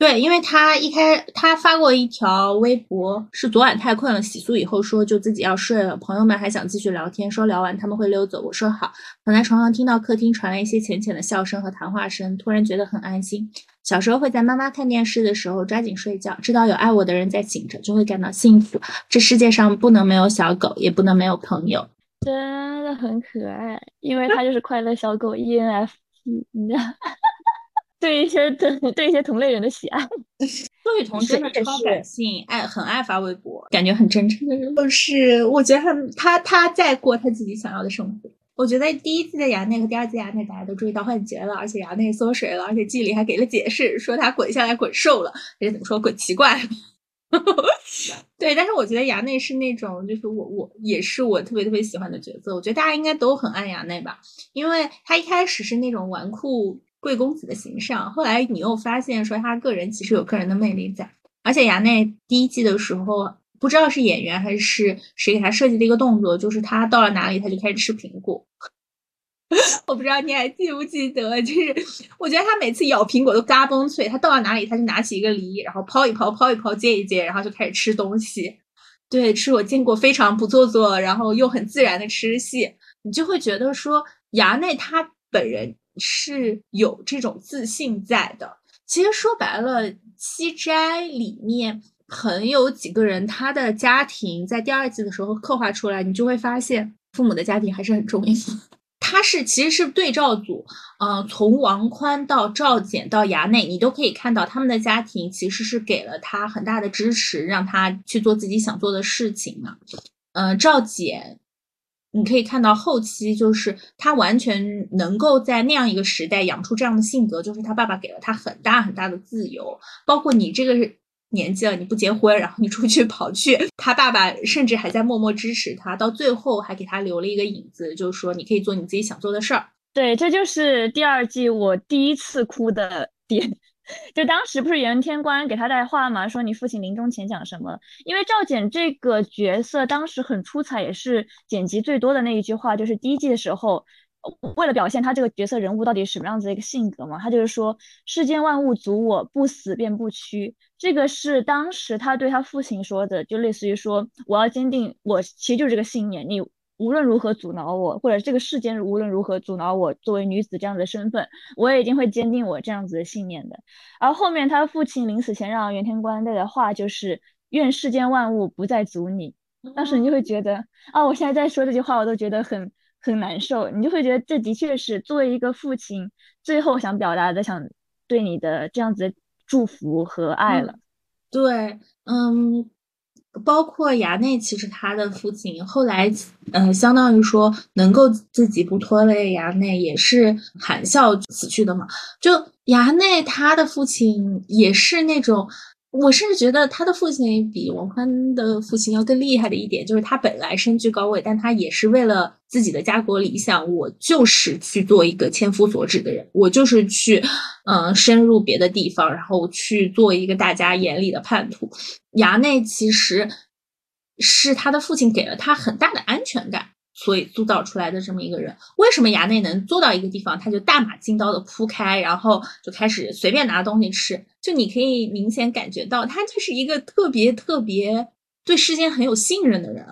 对，因为他一开他发过一条微博，是昨晚太困了，洗漱以后说就自己要睡了。朋友们还想继续聊天，说聊完他们会溜走。我说好。躺在床上听到客厅传来一些浅浅的笑声和谈话声，突然觉得很安心。小时候会在妈妈看电视的时候抓紧睡觉，知道有爱我的人在醒着，就会感到幸福。这世界上不能没有小狗，也不能没有朋友。真的很可爱，因为它就是快乐小狗 E N F P，你知道。对一些对 对一些同类人的喜爱，周雨桐真的超感性，爱很爱发微博，感觉很真诚的人。就是我觉得他他他在过他自己想要的生活。我觉得第一季的牙内和第二季牙内大家都注意到换节了，而且牙内缩水了，而且季里还给了解释，说他滚下来滚瘦了，还是怎么说滚奇怪了。对，但是我觉得牙内是那种，就是我我也是我特别特别喜欢的角色。我觉得大家应该都很爱牙内吧，因为他一开始是那种纨绔。贵公子的形象，后来你又发现说他个人其实有个人的魅力在，而且衙内第一季的时候，不知道是演员还是谁给他设计的一个动作，就是他到了哪里他就开始吃苹果。我不知道你还记不记得，就是我觉得他每次咬苹果都嘎嘣脆，他到了哪里他就拿起一个梨，然后抛一抛，抛一抛，接一接，然后就开始吃东西。对，是我见过非常不做作，然后又很自然的吃戏，你就会觉得说衙内他本人。是有这种自信在的。其实说白了，七斋里面很有几个人，他的家庭在第二季的时候刻画出来，你就会发现父母的家庭还是很重要。他是其实是对照组，嗯，从王宽到赵简到衙内，你都可以看到他们的家庭其实是给了他很大的支持，让他去做自己想做的事情嘛。嗯，赵简。你可以看到后期，就是他完全能够在那样一个时代养出这样的性格，就是他爸爸给了他很大很大的自由。包括你这个年纪了，你不结婚，然后你出去跑去，他爸爸甚至还在默默支持他，到最后还给他留了一个影子，就是说你可以做你自己想做的事儿。对，这就是第二季我第一次哭的点。就当时不是袁天官给他带话嘛，说你父亲临终前讲什么？因为赵简这个角色当时很出彩，也是剪辑最多的那一句话，就是第一季的时候，为了表现他这个角色人物到底什么样子的一个性格嘛，他就是说世间万物阻我不死便不屈，这个是当时他对他父亲说的，就类似于说我要坚定，我其实就是这个信念，你。无论如何阻挠我，或者这个世间无论如何阻挠我，作为女子这样的身份，我也一定会坚定我这样子的信念的。而后面他父亲临死前让袁天官带的话就是“愿世间万物不再阻你”。当时你就会觉得啊，我现在在说这句话，我都觉得很很难受。你就会觉得这的确是作为一个父亲最后想表达的，想对你的这样子的祝福和爱了。对，嗯。包括衙内，其实他的父亲后来，嗯，相当于说能够自己不拖累衙内，也是含笑死去的嘛。就衙内他的父亲也是那种。我甚至觉得他的父亲比王宽的父亲要更厉害的一点，就是他本来身居高位，但他也是为了自己的家国理想，我就是去做一个千夫所指的人，我就是去，嗯，深入别的地方，然后去做一个大家眼里的叛徒。衙内其实是他的父亲给了他很大的安全感。所以塑造出来的这么一个人，为什么衙内能做到一个地方，他就大马金刀的铺开，然后就开始随便拿东西吃？就你可以明显感觉到，他就是一个特别特别对世间很有信任的人。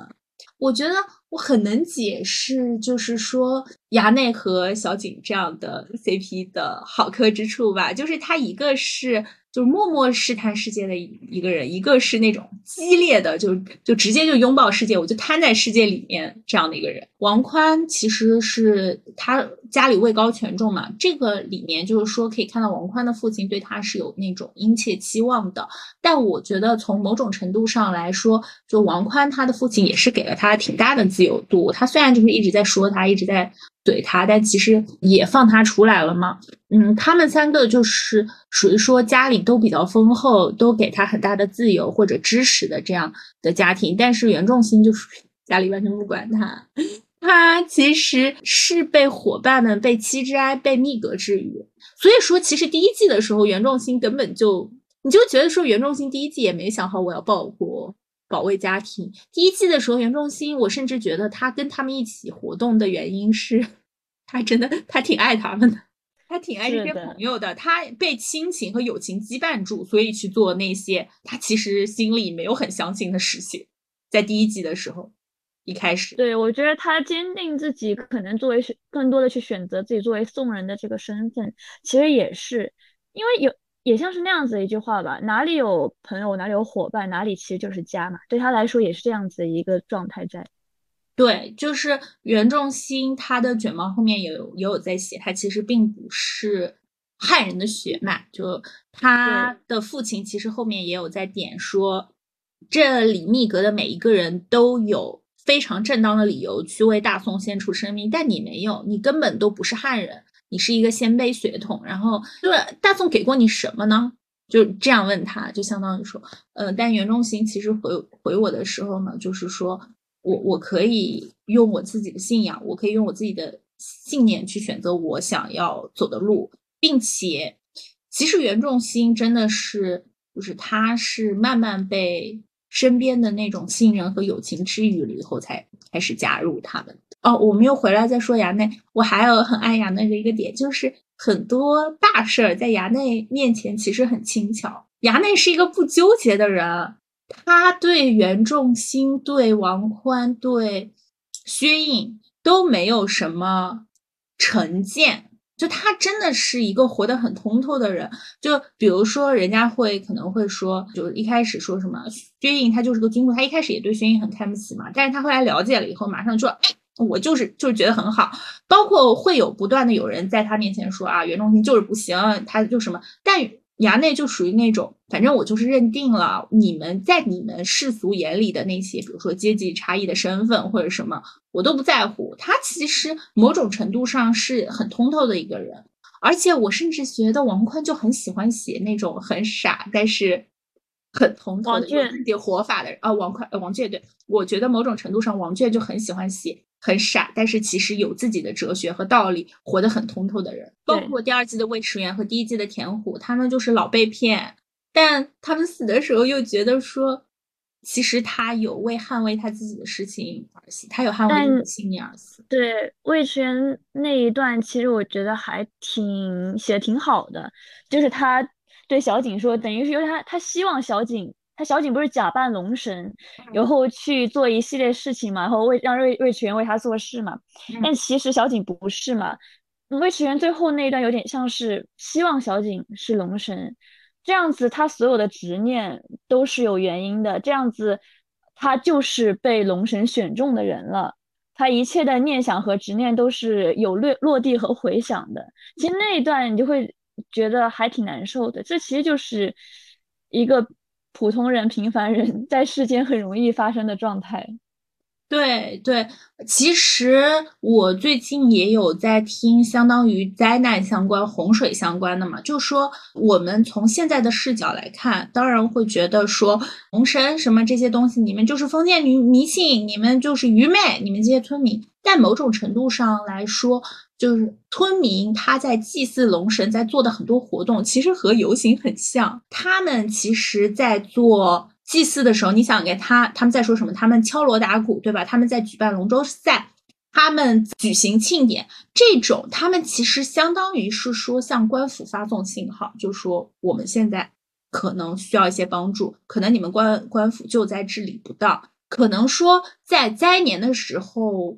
我觉得我很能解释，就是说牙内和小景这样的 CP 的好磕之处吧，就是他一个是。就是默默试探世界的一个人，一个是那种激烈的，就就直接就拥抱世界，我就瘫在世界里面这样的一个人。王宽其实是他家里位高权重嘛，这个里面就是说可以看到王宽的父亲对他是有那种殷切期望的。但我觉得从某种程度上来说，就王宽他的父亲也是给了他挺大的自由度。他虽然就是一直在说他，一直在。怼他，但其实也放他出来了嘛。嗯，他们三个就是属于说家里都比较丰厚，都给他很大的自由或者支持的这样的家庭。但是袁仲新就是家里完全不管他，他其实是被伙伴们、被七之哀、被密格治愈。所以说，其实第一季的时候，袁仲新根本就你就觉得说袁仲新第一季也没想好我要报国。保卫家庭。第一季的时候，袁仲新，我甚至觉得他跟他们一起活动的原因是，他真的他挺爱他们的，他挺爱这些朋友的。他被亲情和友情羁绊住，所以去做那些他其实心里没有很相信的事情。在第一季的时候，一开始，对我觉得他坚定自己可能作为更多的去选择自己作为送人的这个身份，其实也是因为有。也像是那样子的一句话吧，哪里有朋友，哪里有伙伴，哪里其实就是家嘛。对他来说也是这样子的一个状态在。对，就是袁仲新他的卷毛后面也有也有在写，他其实并不是汉人的血脉，就他的父亲其实后面也有在点说，这里密格的每一个人都有非常正当的理由去为大宋献出生命，但你没有，你根本都不是汉人。你是一个鲜卑血统，然后就是大宋给过你什么呢？就这样问他，就相当于说，呃，但袁仲新其实回回我的时候呢，就是说我我可以用我自己的信仰，我可以用我自己的信念去选择我想要走的路，并且其实袁仲新真的是，就是他是慢慢被身边的那种信任和友情治愈了以后，才开始加入他们。哦，我们又回来再说衙内。我还有很爱衙内的一个点，就是很多大事儿在衙内面前其实很轻巧。衙内是一个不纠结的人，他对袁仲新、对王宽、对薛印都没有什么成见。就他真的是一个活得很通透的人。就比如说，人家会可能会说，就一开始说什么薛印他就是个君主，他一开始也对薛印很看不起嘛。但是他后来了解了以后，马上说，哎。我就是就是觉得很好，包括会有不断的有人在他面前说啊，袁仲新就是不行，他就什么。但衙内就属于那种，反正我就是认定了你们在你们世俗眼里的那些，比如说阶级差异的身份或者什么，我都不在乎。他其实某种程度上是很通透的一个人，而且我甚至觉得王坤就很喜欢写那种很傻但是很通透的自己活法的人啊。王宽、王倔，对我觉得某种程度上王倔就很喜欢写。很傻，但是其实有自己的哲学和道理，活得很通透的人，包括第二季的魏迟元和第一季的田虎，他们就是老被骗，但他们死的时候又觉得说，其实他有为捍卫他自己的事情而死，他有捍卫自己的信念而死。对魏迟元那一段，其实我觉得还挺写的挺好的，就是他对小景说，等于是因为他他希望小景。他小景不是假扮龙神，然后去做一系列事情嘛，然后为让魏魏迟元为他做事嘛。但其实小景不是嘛，魏迟元最后那一段有点像是希望小景是龙神，这样子他所有的执念都是有原因的，这样子他就是被龙神选中的人了，他一切的念想和执念都是有落落地和回响的。其实那一段你就会觉得还挺难受的，这其实就是一个。普通人、平凡人 在世间很容易发生的状态。对对，其实我最近也有在听，相当于灾难相关、洪水相关的嘛，就说我们从现在的视角来看，当然会觉得说龙神什么这些东西，你们就是封建迷迷信，你们就是愚昧，你们这些村民。但某种程度上来说，就是村民他在祭祀龙神，在做的很多活动，其实和游行很像。他们其实，在做。祭祀的时候，你想给他，他们在说什么？他们敲锣打鼓，对吧？他们在举办龙舟赛，他们举行庆典，这种他们其实相当于是说向官府发送信号，就说我们现在可能需要一些帮助，可能你们官官府救灾治理不当，可能说在灾年的时候。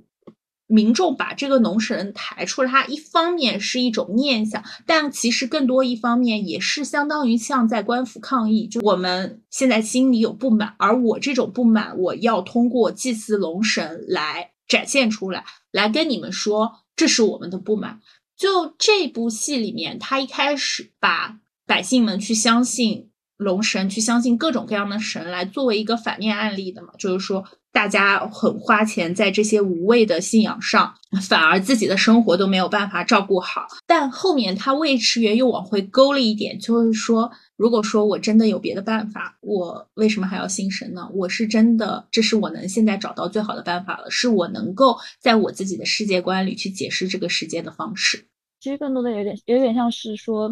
民众把这个农神抬出来，它一方面是一种念想，但其实更多一方面也是相当于像在官府抗议，就我们现在心里有不满，而我这种不满，我要通过祭祀龙神来展现出来，来跟你们说，这是我们的不满。就这部戏里面，他一开始把百姓们去相信龙神，去相信各种各样的神，来作为一个反面案例的嘛，就是说。大家很花钱在这些无谓的信仰上，反而自己的生活都没有办法照顾好。但后面他魏迟元又往回勾了一点，就是说，如果说我真的有别的办法，我为什么还要信神呢？我是真的，这是我能现在找到最好的办法了，是我能够在我自己的世界观里去解释这个世界的方式。其实更多的有点有点像是说，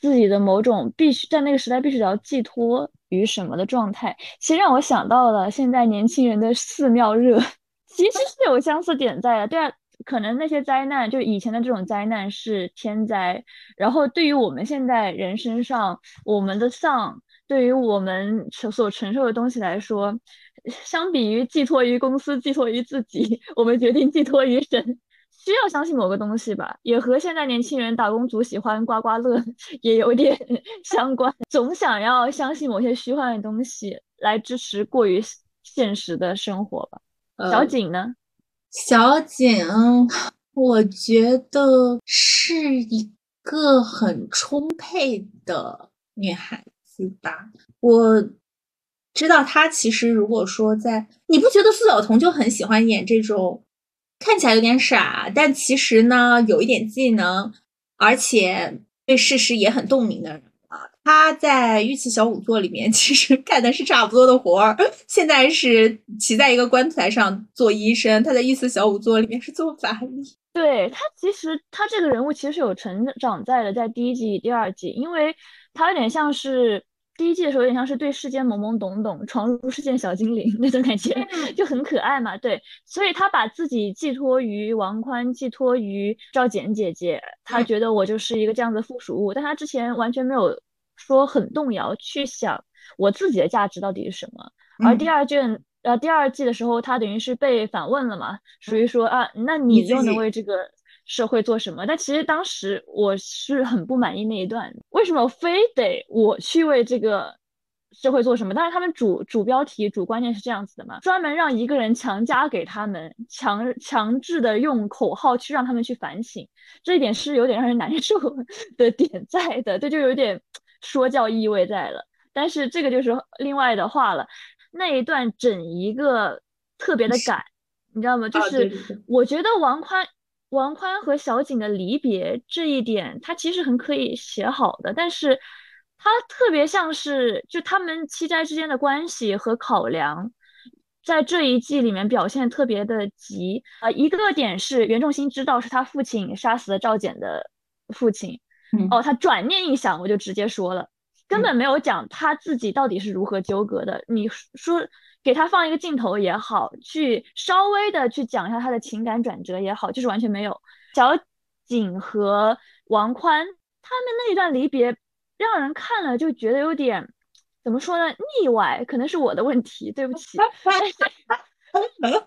自己的某种必须在那个时代必须得要寄托。于什么的状态，其实让我想到了现在年轻人的寺庙热，其实是有相似点在的。对啊，可能那些灾难，就以前的这种灾难是天灾，然后对于我们现在人身上，我们的丧，对于我们承所承受的东西来说，相比于寄托于公司，寄托于自己，我们决定寄托于神。需要相信某个东西吧，也和现在年轻人打工族喜欢刮刮乐 也有点 相关。总想要相信某些虚幻的东西来支持过于现实的生活吧。小景呢？小景，我觉得是一个很充沛的女孩子吧。我知道她其实如果说在，你不觉得苏晓彤就很喜欢演这种？看起来有点傻，但其实呢有一点技能，而且对事实也很洞明的人啊。他在《御赐小仵作》里面 其实干的是差不多的活儿，现在是骑在一个棺材上做医生。他在《御赐小仵作》里面是做法医。对他，其实他这个人物其实有成长在的，在第一季、第二季，因为他有点像是。第一季的时候有点像是对世间懵懵懂懂，闯入世间小精灵那种感觉，就很可爱嘛。对，所以他把自己寄托于王宽，寄托于赵简姐姐，他觉得我就是一个这样的附属物，但他之前完全没有说很动摇去想我自己的价值到底是什么。而第二卷呃第二季的时候，他等于是被反问了嘛，属于说啊，那你又能为这个。社会做什么？但其实当时我是很不满意那一段，为什么非得我去为这个社会做什么？但是他们主主标题、主观念是这样子的嘛，专门让一个人强加给他们，强强制的用口号去让他们去反省，这一点是有点让人难受的 点在的，这就有点 说教意味在了。但是这个就是另外的话了，那一段整一个特别的赶，你知道吗？就是我觉得王宽。王宽和小景的离别这一点，他其实很可以写好的，但是他特别像是就他们七斋之间的关系和考量，在这一季里面表现特别的急啊。一个点是袁仲新知道是他父亲杀死了赵简的父亲，哦，他转念一想，我就直接说了，根本没有讲他自己到底是如何纠葛的。你说。给他放一个镜头也好，去稍微的去讲一下他的情感转折也好，就是完全没有。小景和王宽他们那一段离别，让人看了就觉得有点怎么说呢？腻歪，可能是我的问题，对不起。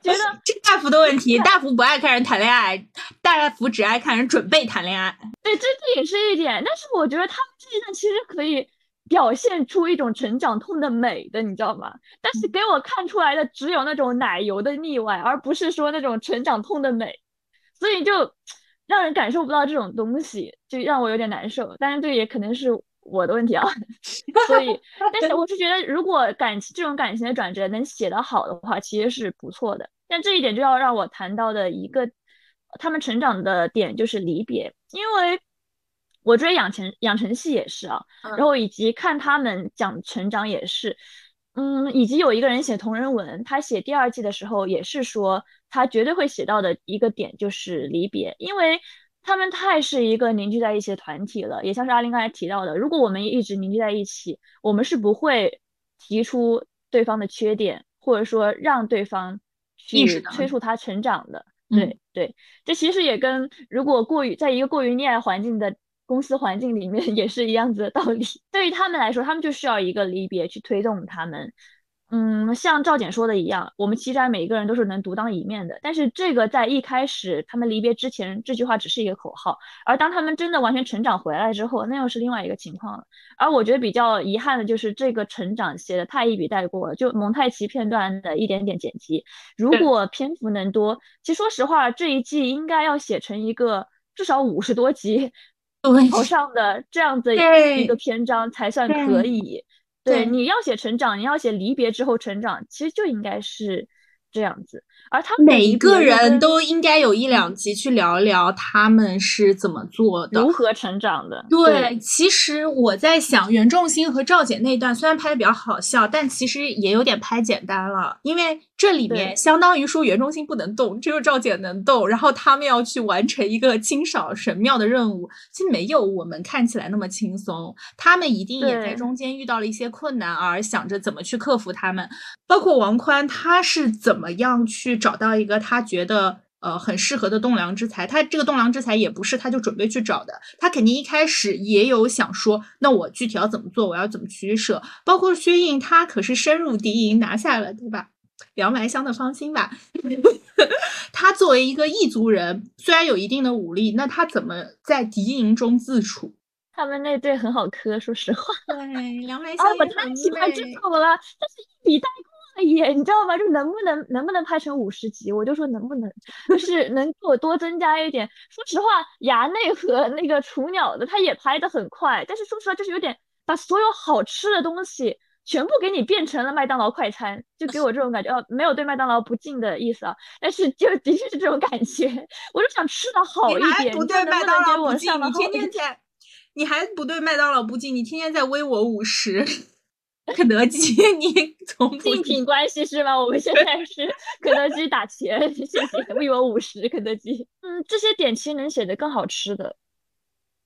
觉得这大福的问题，大福不爱看人谈恋爱，大福只爱看人准备谈恋爱。对，这这也是一点。但是我觉得他们这一段其实可以。表现出一种成长痛的美的，你知道吗？但是给我看出来的只有那种奶油的腻歪，而不是说那种成长痛的美，所以就让人感受不到这种东西，就让我有点难受。但是这也可能是我的问题啊，所以，但是我是觉得，如果感情这种感情的转折能写得好的话，其实是不错的。但这一点就要让我谈到的一个他们成长的点就是离别，因为。我追养成养成系也是啊，然后以及看他们讲成长也是，嗯，以及有一个人写同人文，他写第二季的时候也是说，他绝对会写到的一个点就是离别，因为他们太是一个凝聚在一起的团体了，也像是阿林刚才提到的，如果我们一直凝聚在一起，我们是不会提出对方的缺点，或者说让对方去催促他成长的。对对，这其实也跟如果过于在一个过于溺爱环境的。公司环境里面 也是一样子的道理，对于他们来说，他们就需要一个离别去推动他们，嗯，像赵简说的一样，我们七斋每一个人都是能独当一面的。但是这个在一开始他们离别之前，这句话只是一个口号。而当他们真的完全成长回来之后，那又是另外一个情况了。而我觉得比较遗憾的就是这个成长写的太一笔带过了，就蒙太奇片段的一点点剪辑。如果篇幅能多，其实说实话，这一季应该要写成一个至少五十多集朝上的 这样子一个篇章才算可以。对，你要写成长，你要写离别之后成长，其实就应该是这样子。而他每一个人都应该有一两集去聊聊他们是怎么做的，如何成长的。对，其实我在想，袁仲鑫和赵姐那段虽然拍的比较好笑，但其实也有点拍简单了，因为这里面相当于说袁仲兴不能动，只有赵简能动，然后他们要去完成一个清扫神庙的任务，其实没有我们看起来那么轻松。他们一定也在中间遇到了一些困难，而想着怎么去克服他们。包括王宽，他是怎么样去。找到一个他觉得呃很适合的栋梁之才，他这个栋梁之才也不是他就准备去找的，他肯定一开始也有想说，那我具体要怎么做，我要怎么取舍。包括薛应，他可是深入敌营拿下了，对吧？梁埋香的芳心吧。他作为一个异族人，虽然有一定的武力，那他怎么在敌营中自处？他们那队很好磕，说实话。对，梁埋香我太喜欢这种了，但是一笔带过。耶你知道吗？就能不能能不能拍成五十集？我就说能不能，就是能给我多增加一点。说实话，衙内和那个雏鸟的他也拍的很快，但是说实话就是有点把所有好吃的东西全部给你变成了麦当劳快餐，就给我这种感觉。哦，没有对麦当劳不敬的意思啊，但是就的确是这种感觉。我就想吃的好一点，不对麦当劳不敬，你天天 在，你还不对麦当劳不敬，你天天在微我五十。肯德基，你从竞品关系是吗？我们现在是肯德基打钱，谢谢，为我五十，肯德基。嗯，这些点其实能写的更好吃的。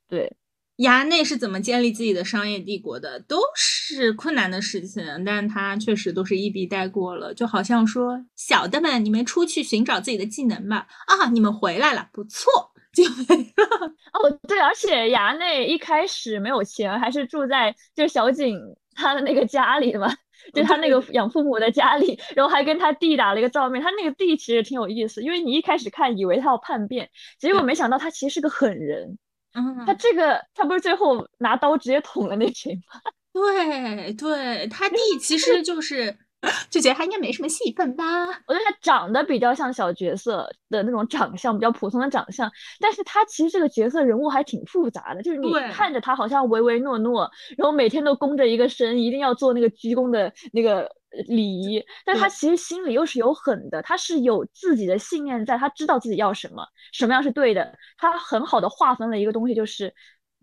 对，衙内是怎么建立自己的商业帝国的？都是困难的事情，但他确实都是一笔带过了。就好像说，小的们，你们出去寻找自己的技能吧。啊，你们回来了，不错，就没了。哦，对，而且衙内一开始没有钱，还是住在就小景。他的那个家里嘛，就他那个养父母的家里，然后还跟他弟打了一个照面。他那个弟其实挺有意思，因为你一开始看以为他要叛变，结果没想到他其实是个狠人。嗯，他这个他不是最后拿刀直接捅了那谁吗？对，对他弟 其实就是。就觉得他应该没什么戏份吧？我觉得他长得比较像小角色的那种长相，比较普通的长相。但是他其实这个角色人物还挺复杂的，就是你看着他好像唯唯诺诺，然后每天都弓着一个身，一定要做那个鞠躬的那个礼仪。但他其实心里又是有狠的，他是有自己的信念，在他知道自己要什么，什么样是对的。他很好的划分了一个东西，就是。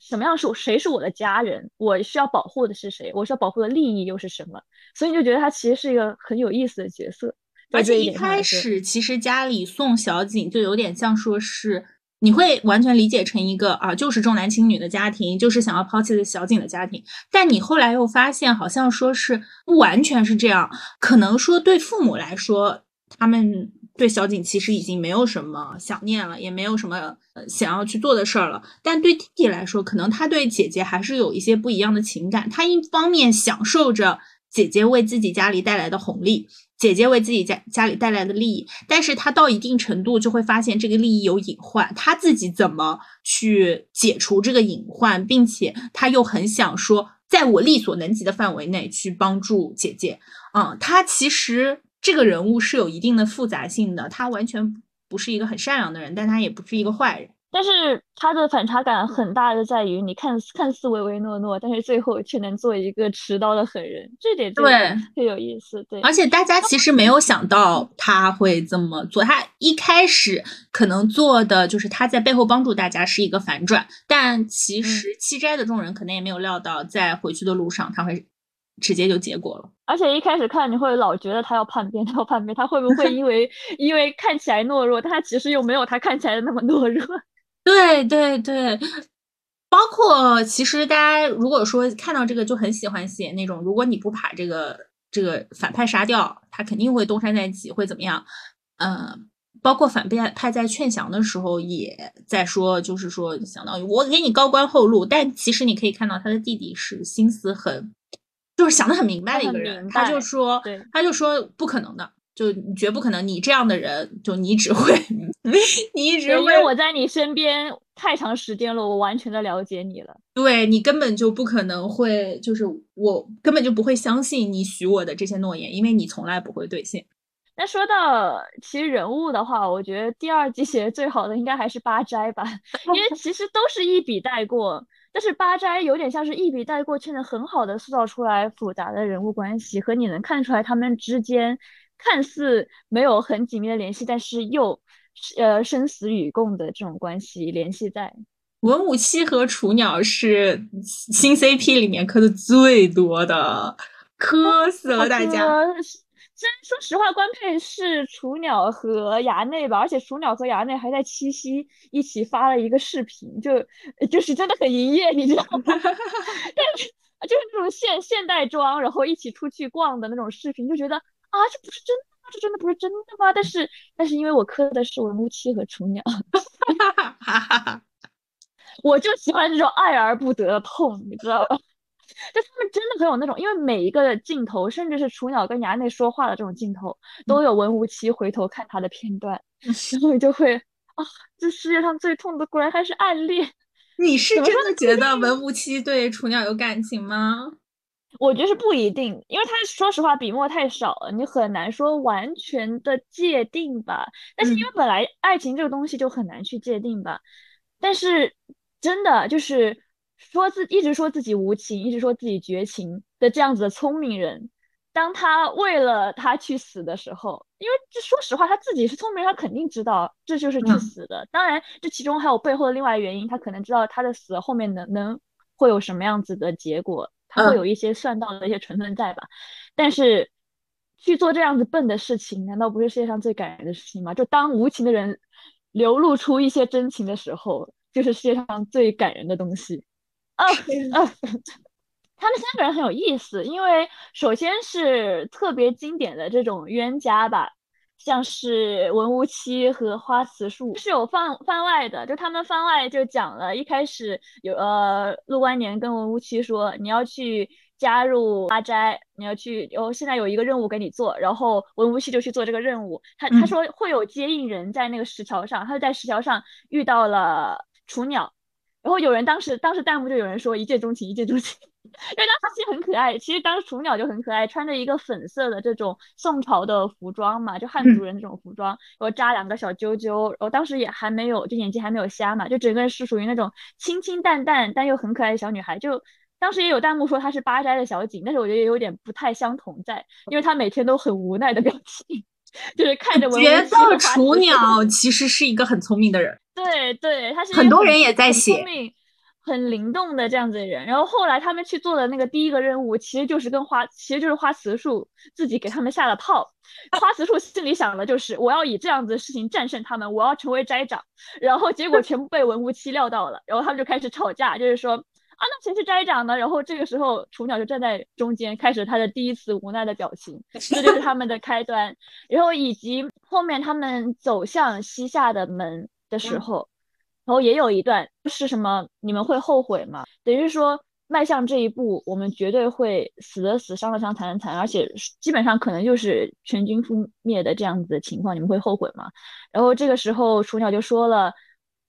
什么样是谁是我的家人？我需要保护的是谁？我需要保护的利益又是什么？所以你就觉得他其实是一个很有意思的角色。而且一开始其实家里送小景就有点像说是你会完全理解成一个啊，就是重男轻女的家庭，就是想要抛弃的小景的家庭。但你后来又发现，好像说是不完全是这样。可能说对父母来说，他们。对小景其实已经没有什么想念了，也没有什么想要去做的事儿了。但对弟弟来说，可能他对姐姐还是有一些不一样的情感。他一方面享受着姐姐为自己家里带来的红利，姐姐为自己家家里带来的利益，但是他到一定程度就会发现这个利益有隐患，他自己怎么去解除这个隐患，并且他又很想说，在我力所能及的范围内去帮助姐姐。嗯，他其实。这个人物是有一定的复杂性的，他完全不是一个很善良的人，但他也不是一个坏人。但是他的反差感很大的在于，你看看似唯唯诺诺，但是最后却能做一个持刀的狠人，这点对特有意思。对，而且大家其实没有想到他会这么做，他一开始可能做的就是他在背后帮助大家是一个反转，但其实七斋的众人可能也没有料到，在回去的路上他会。直接就结果了，而且一开始看你会老觉得他要叛变，他要叛变，他会不会因为 因为看起来懦弱，但他其实又没有他看起来的那么懦弱？对对对，包括其实大家如果说看到这个就很喜欢写那种，如果你不把这个这个反派杀掉，他肯定会东山再起，会怎么样？嗯，包括反派派在劝降的时候也在说，就是说相当于我给你高官厚禄，但其实你可以看到他的弟弟是心思很。就是想的很明白的一个人，明他就说，他就说不可能的，就绝不可能，你这样的人，就你只会，你只对，因为我在你身边太长时间了，我完全的了解你了。对你根本就不可能会，就是我根本就不会相信你许我的这些诺言，因为你从来不会兑现。那说到其实人物的话，我觉得第二季写的最好的应该还是八斋吧，因为其实都是一笔带过，但是八斋有点像是一笔带过，却能很好的塑造出来复杂的人物关系，和你能看出来他们之间看似没有很紧密的联系，但是又呃生死与共的这种关系联系在。文武七和雏鸟是新 CP 里面磕的最多的，磕死了大家。呃，虽然说实话，官配是雏鸟和衙内吧，而且雏鸟和衙内还在七夕一起发了一个视频，就就是真的很营业，你知道吗？但是就是那种现现代装，然后一起出去逛的那种视频，就觉得啊，这不是真的吗？这真的不是真的吗？但是但是因为我磕的是文武七和雏鸟，哈哈哈哈我就喜欢这种爱而不得的痛，你知道吧？就他们真的很有那种，因为每一个镜头，甚至是雏鸟跟衙内说话的这种镜头，都有文无期回头看他的片段，然后你就会啊，这世界上最痛的果然还是暗恋。你是真的觉得文无期对雏鸟有感情吗？我觉得是不一定，因为他说实话笔墨太少了，你很难说完全的界定吧。但是因为本来爱情这个东西就很难去界定吧。但是真的就是说自一直说自己无情，一直说自己绝情的这样子的聪明人，当他为了他去死的时候，因为这说实话他自己是聪明人，他肯定知道这就是去嗯死的。当然，这其中还有背后的另外原因，他可能知道他的死后面能能会有什么样子的结果，他会嗯有一些算到的一些成分在吧。但是去做这样子笨的事情，难道不是世界上最感人的事情吗？就当无情的人流露出一些真情的时候，就是世界上最感人的东西。啊啊！他们三个人很有意思，因为首先是特别经典的这种冤家吧，像是文无期和花瓷树是有番番外的，就他们番外就讲了，一开始有呃陆观年跟文无期说你要去加入阿斋，你要去，然后现在有一个任务给你做，然后文无期就去做这个任务，他他嗯。说会有接应人在那个石桥上，他就在石桥上遇到了雏鸟。然后有人当时当时弹幕就有人说一见钟情，一见钟情，因为当时其实很可爱，其实当时雏鸟就很可爱，穿着一个粉色的这种宋朝的服装嘛，就汉族人这种服装，然后扎两个小揪揪，然后当时也还没有，就眼睛还没有瞎嘛，就整个人是属于那种清清淡淡但又很可爱的小女孩，就当时也有弹幕说她是八斋的小景，但是我觉得也有点不太相同在，因为她每天都很无奈的表情，就是看着文无觉期和花得雏 鸟其实是一个很聪明的人。对对，他是很很多人也在写聪明、很灵动的这样子的人。然后后来他们去做的那个第一个任务，其实就是跟花，其实就是花慈树自己给他们下了套。花慈树心里想的就是我要以这样子的事情战胜他们，我要成为斋长。然后结果全部被文无期料到了，然后他们就开始吵架，就是说啊，那谁是斋长呢？然后这个时候雏鸟就站在中间，开始他的第一次无奈的表情，这就是他们的开端。然后以及后面他们走向西夏的门的时嗯候，然后也有一段是什么？你们会后悔吗？等于说迈向这一步，我们绝对会死的死，伤的伤，残的残，而且基本上可能就是全军覆灭的这样子的情况，你们会后悔吗？然后这个时候雏鸟就说了，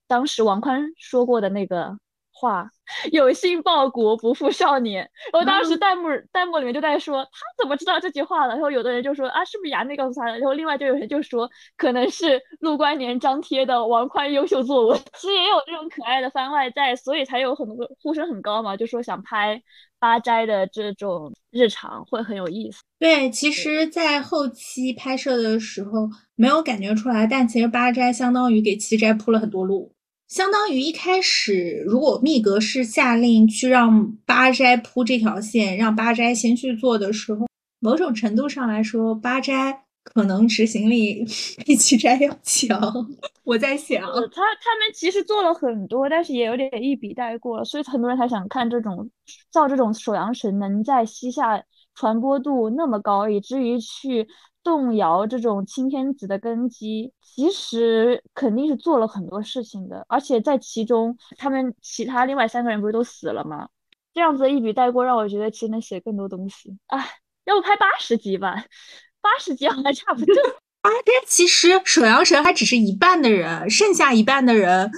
当时王宽说过的那个话。有心报国，不负少年。然后当时嗯弹幕弹幕里面就在说，他怎么知道这句话了？然后有的人就说啊，是不是衙内告诉他的？然后另外就有人就说，可能是陆观年张贴的王宽优秀作文。其实也有这种可爱的番外在，所以才有很多呼声很高嘛，就说想拍八斋的这种日常会很有意思。对，其实，在后期拍摄的时候没有感觉出来，但其实八斋相当于给七斋铺了很多路。相当于一开始，如果密格是下令去让八斋铺这条线，让八斋先去做的时候，某种程度上来说，八斋可能执行力 比七斋要强。我在想，他他们其实做了很多，但是也有点一笔带过了，所以很多人才想看这种造这种首阳神能在西夏传播度那么高，以至于去动摇这种青天子的根基。其实肯定是做了很多事情的，而且在其中，他们其他另外三个人不是都死了吗？这样子一笔带过，让我觉得其实能写更多东西。哎，要不拍八十集吧？八十集好像差不多。啊，但其实首阳神还只是一半的人，剩下一半的人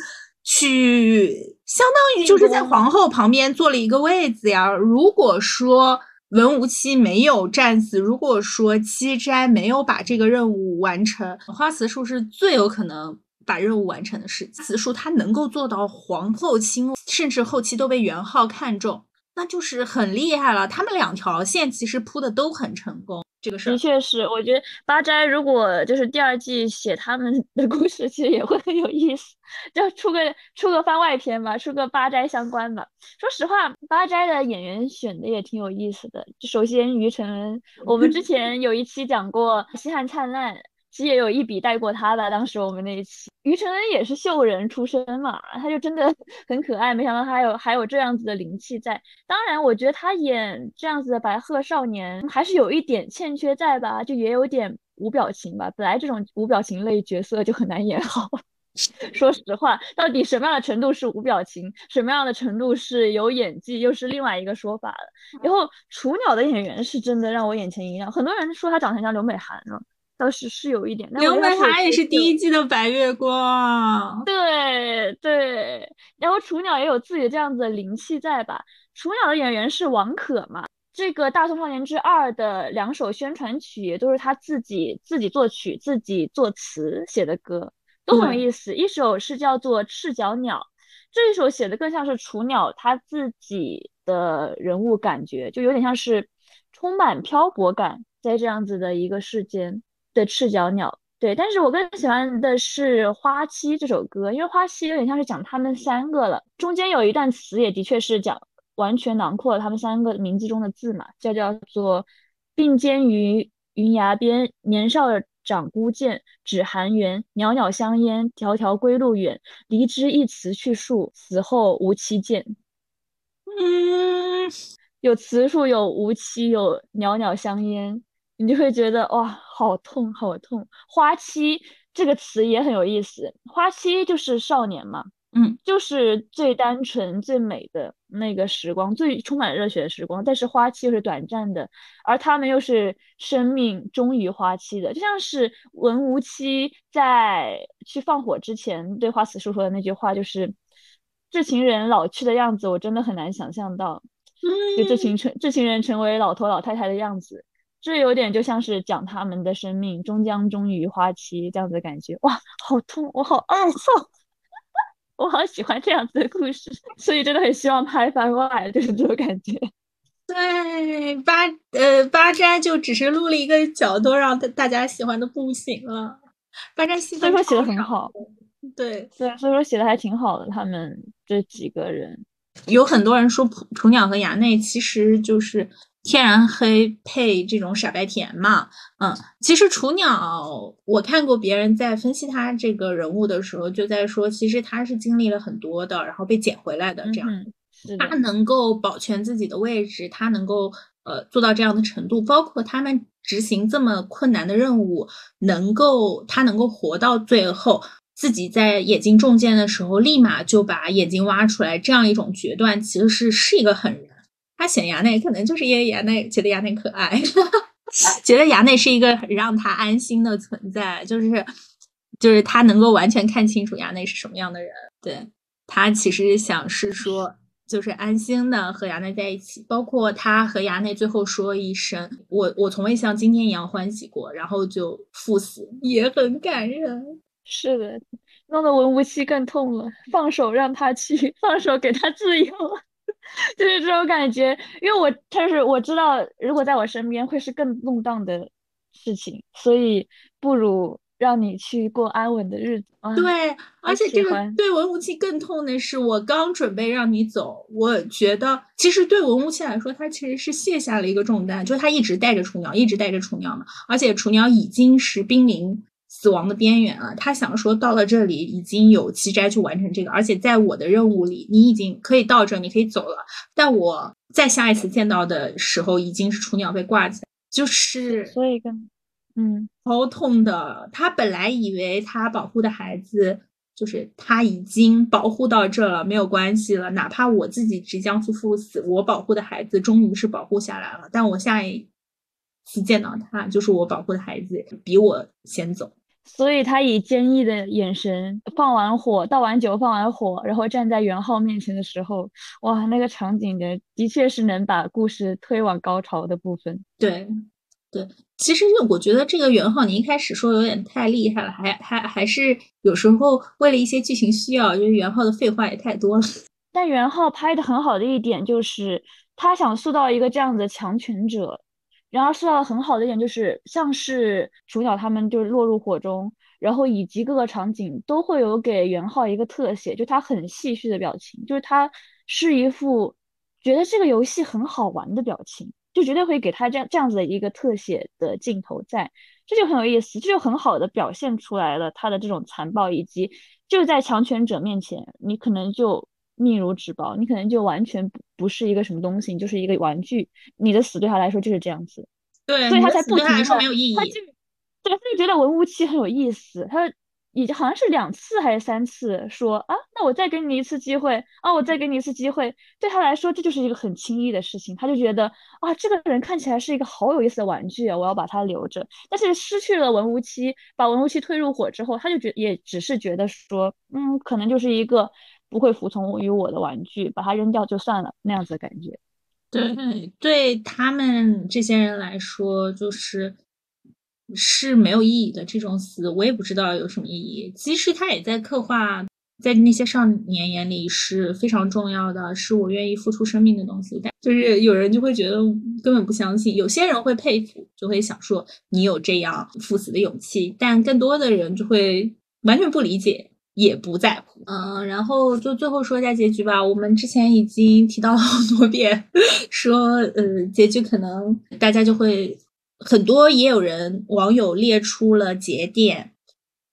去相当于就是在皇后旁边坐了一个位子呀。如果说文无期没有战死，如果说七斋没有把这个任务完成，花瓷树是最有可能。把任务完成的事，此树它能够做到皇后亲，甚至后期都被元昊看中，那就是很厉害了。他们两条线其实铺的都很成功，这个事的确是。我觉得八斋如果就是第二季写他们的故事，其实也会很有意思，就出个出个番外篇吧，出个八斋相关的。说实话，八斋的演员选的也挺有意思的。首先于承恩，我们之前有一期讲过《西汉灿烂》。其实也有一笔带过他吧，当时我们那一期，于承恩也是秀人出身嘛，他就真的 很可爱，没想到他有还有这样子的灵气在。当然，我觉得他演这样子的白鹤少年还是有一点欠缺在吧，就也有点无表情吧。本来这种无表情类角色就很难演好。说实话，到底什么样的程度是无表情，什么样的程度是有演技，又是另外一个说法了。然后雏鸟的演员是真的让我眼前一亮，很多人说他长得像刘美涵呢。倒是是有一点，刘美涵也是第一季的白月光，对对，然后雏鸟也有自己的这样子的灵气在吧？雏鸟的演员是王可嘛？这个《大宋少年之二》的两首宣传曲也都是他自己自己作曲、自己作词写的歌，都很有意思。一首是叫做《赤脚鸟》，这一首写的更像是雏鸟他自己的人物感觉，就有点像是充满漂泊感，在这样子的一个世间。的赤脚鸟，对，但是我更喜欢的是花期这首歌，因为花期有点像是讲他们三个了，中间有一段词也的确是讲完全囊括了他们三个名字中的字嘛，叫叫做并肩于云崖边，年少长孤剑，指寒猿，袅袅香烟，迢迢归路远，离枝一词去树，死后无期见。嗯，有词数，有无期，有袅袅香烟。你就会觉得哇，好痛，好痛。花期这个词也很有意思，花期就是少年嘛，嗯，就是最单纯、最美的那个时光，最充满热血的时光。但是花期又是短暂的，而他们又是生命终于花期的，就像是文无期在去放火之前对花死叔说的那句话，就是这群人老去的样子，我真的很难想象到，就这群成这群人成为老头老太太的样子。这有点就像是讲他们的生命终将终于花期这样子的感觉，哇，好痛，我好二号，我好喜欢这样子的故事，所以真的很希望拍番外，就是这种感觉。对，八呃八斋就只是录了一个角度让大大家喜欢的不行了，八斋戏所以说写的很好，对对，所以说写的还挺好的，他们这几个人，有很多人说雏鸟和衙内其实就是。天然黑配这种傻白甜嘛，嗯，其实雏鸟，我看过别人在分析他这个人物的时候，就在说，其实他是经历了很多的，然后被捡回来的这样，他能够保全自己的位置，他能够呃做到这样的程度，包括他们执行这么困难的任务，能够他能够活到最后，自己在眼睛中箭的时候，立马就把眼睛挖出来，这样一种决断，其实是是一个狠人。他选牙内，可能就是因为牙内觉得牙内可爱，觉得牙内是一个很让他安心的存在，就是就是他能够完全看清楚牙内是什么样的人。对他其实想是说，就是安心的和牙内在一起，包括他和牙内最后说一声“我我从未像今天一样欢喜过”，然后就赴死，也很感人。是的，弄得文无期更痛了，放手让他去，放手给他自由。就是这种感觉，因为我就是我知道，如果在我身边会是更动荡的事情，所以不如让你去过安稳的日子。对，而且这个对文无期更痛的是，我刚准备让你走，我觉得其实对文无期来说，他其实是卸下了一个重担，就是他一直带着雏鸟，一直带着雏鸟嘛，而且雏鸟已经是濒临。死亡的边缘了，他想说到了这里已经有七斋去完成这个，而且在我的任务里，你已经可以到这，你可以走了。但我在下一次见到的时候，已经是雏鸟被挂起来，就是所以跟嗯，超痛的。他本来以为他保护的孩子就是他已经保护到这了，没有关系了。哪怕我自己即将去赴死，我保护的孩子终于是保护下来了。但我下一次见到他，就是我保护的孩子比我先走。所以他以坚毅的眼神放完火，倒完酒，放完火，然后站在元昊面前的时候，哇，那个场景的的确是能把故事推往高潮的部分。对。对，其实我觉得这个元昊，你一开始说有点太厉害了，还还还是有时候为了一些剧情需要，就是元昊的废话也太多了。但元昊拍的很好的一点就是，他想塑造一个这样的强权者，然而塑造很好的一点就是，像是雏鸟他们就是落入火中，然后以及各个场景都会有给元昊一个特写，就他很戏谑的表情，就是他是一副觉得这个游戏很好玩的表情。就绝对会给他这样这样子的一个特写的镜头在，这就很有意思，这就很好的表现出来了他的这种残暴，以及就在强权者面前，你可能就命如纸薄，你可能就完全不不是一个什么东西，你就是一个玩具，你的死对他来说就是这样子，对，所以他才不停的，他就对，他就觉得文无期很有意思，他。已经好像是两次还是三次说啊，那我再给你一次机会啊，我再给你一次机会。对他来说，这就是一个很轻易的事情。他就觉得啊，这个人看起来是一个好有意思的玩具啊，我要把它留着。但是失去了文无期，把文无期推入火之后，他就觉也只是觉得说，嗯，可能就是一个不会服从于我的玩具，把它扔掉就算了那样子的感觉。对，对他们这些人来说，就是。是没有意义的这种死，我也不知道有什么意义。其实他也在刻画，在那些少年眼里是非常重要的，是我愿意付出生命的东西。但就是有人就会觉得根本不相信，有些人会佩服，就会想说你有这样赴死的勇气。但更多的人就会完全不理解，也不在乎。嗯，然后就最后说一下结局吧。我们之前已经提到了好多遍，说呃，结局可能大家就会。很多也有人网友列出了节点，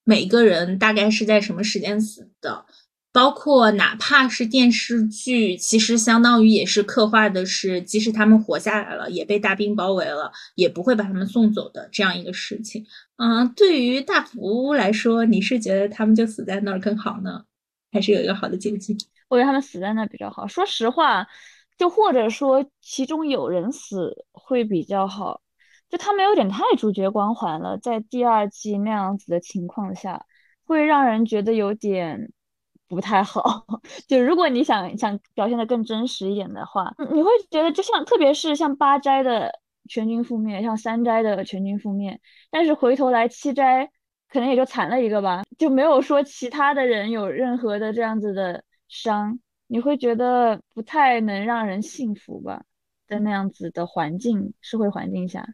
每个人大概是在什么时间死的，包括哪怕是电视剧，其实相当于也是刻画的是，即使他们活下来了，也被大兵包围了，也不会把他们送走的这样一个事情。嗯，对于大福来说，你是觉得他们就死在那儿更好呢，还是有一个好的结局？我觉得他们死在那儿比较好。说实话，就或者说其中有人死会比较好。就他们有点太主角光环了，在第二季那样子的情况下，会让人觉得有点不太好。就如果你想想表现的更真实一点的话，你会觉得就像特别是像八斋的全军覆灭，像三斋的全军覆灭，但是回头来七斋可能也就惨了一个吧，就没有说其他的人有任何的这样子的伤，你会觉得不太能让人信服吧，在那样子的环境社会环境下。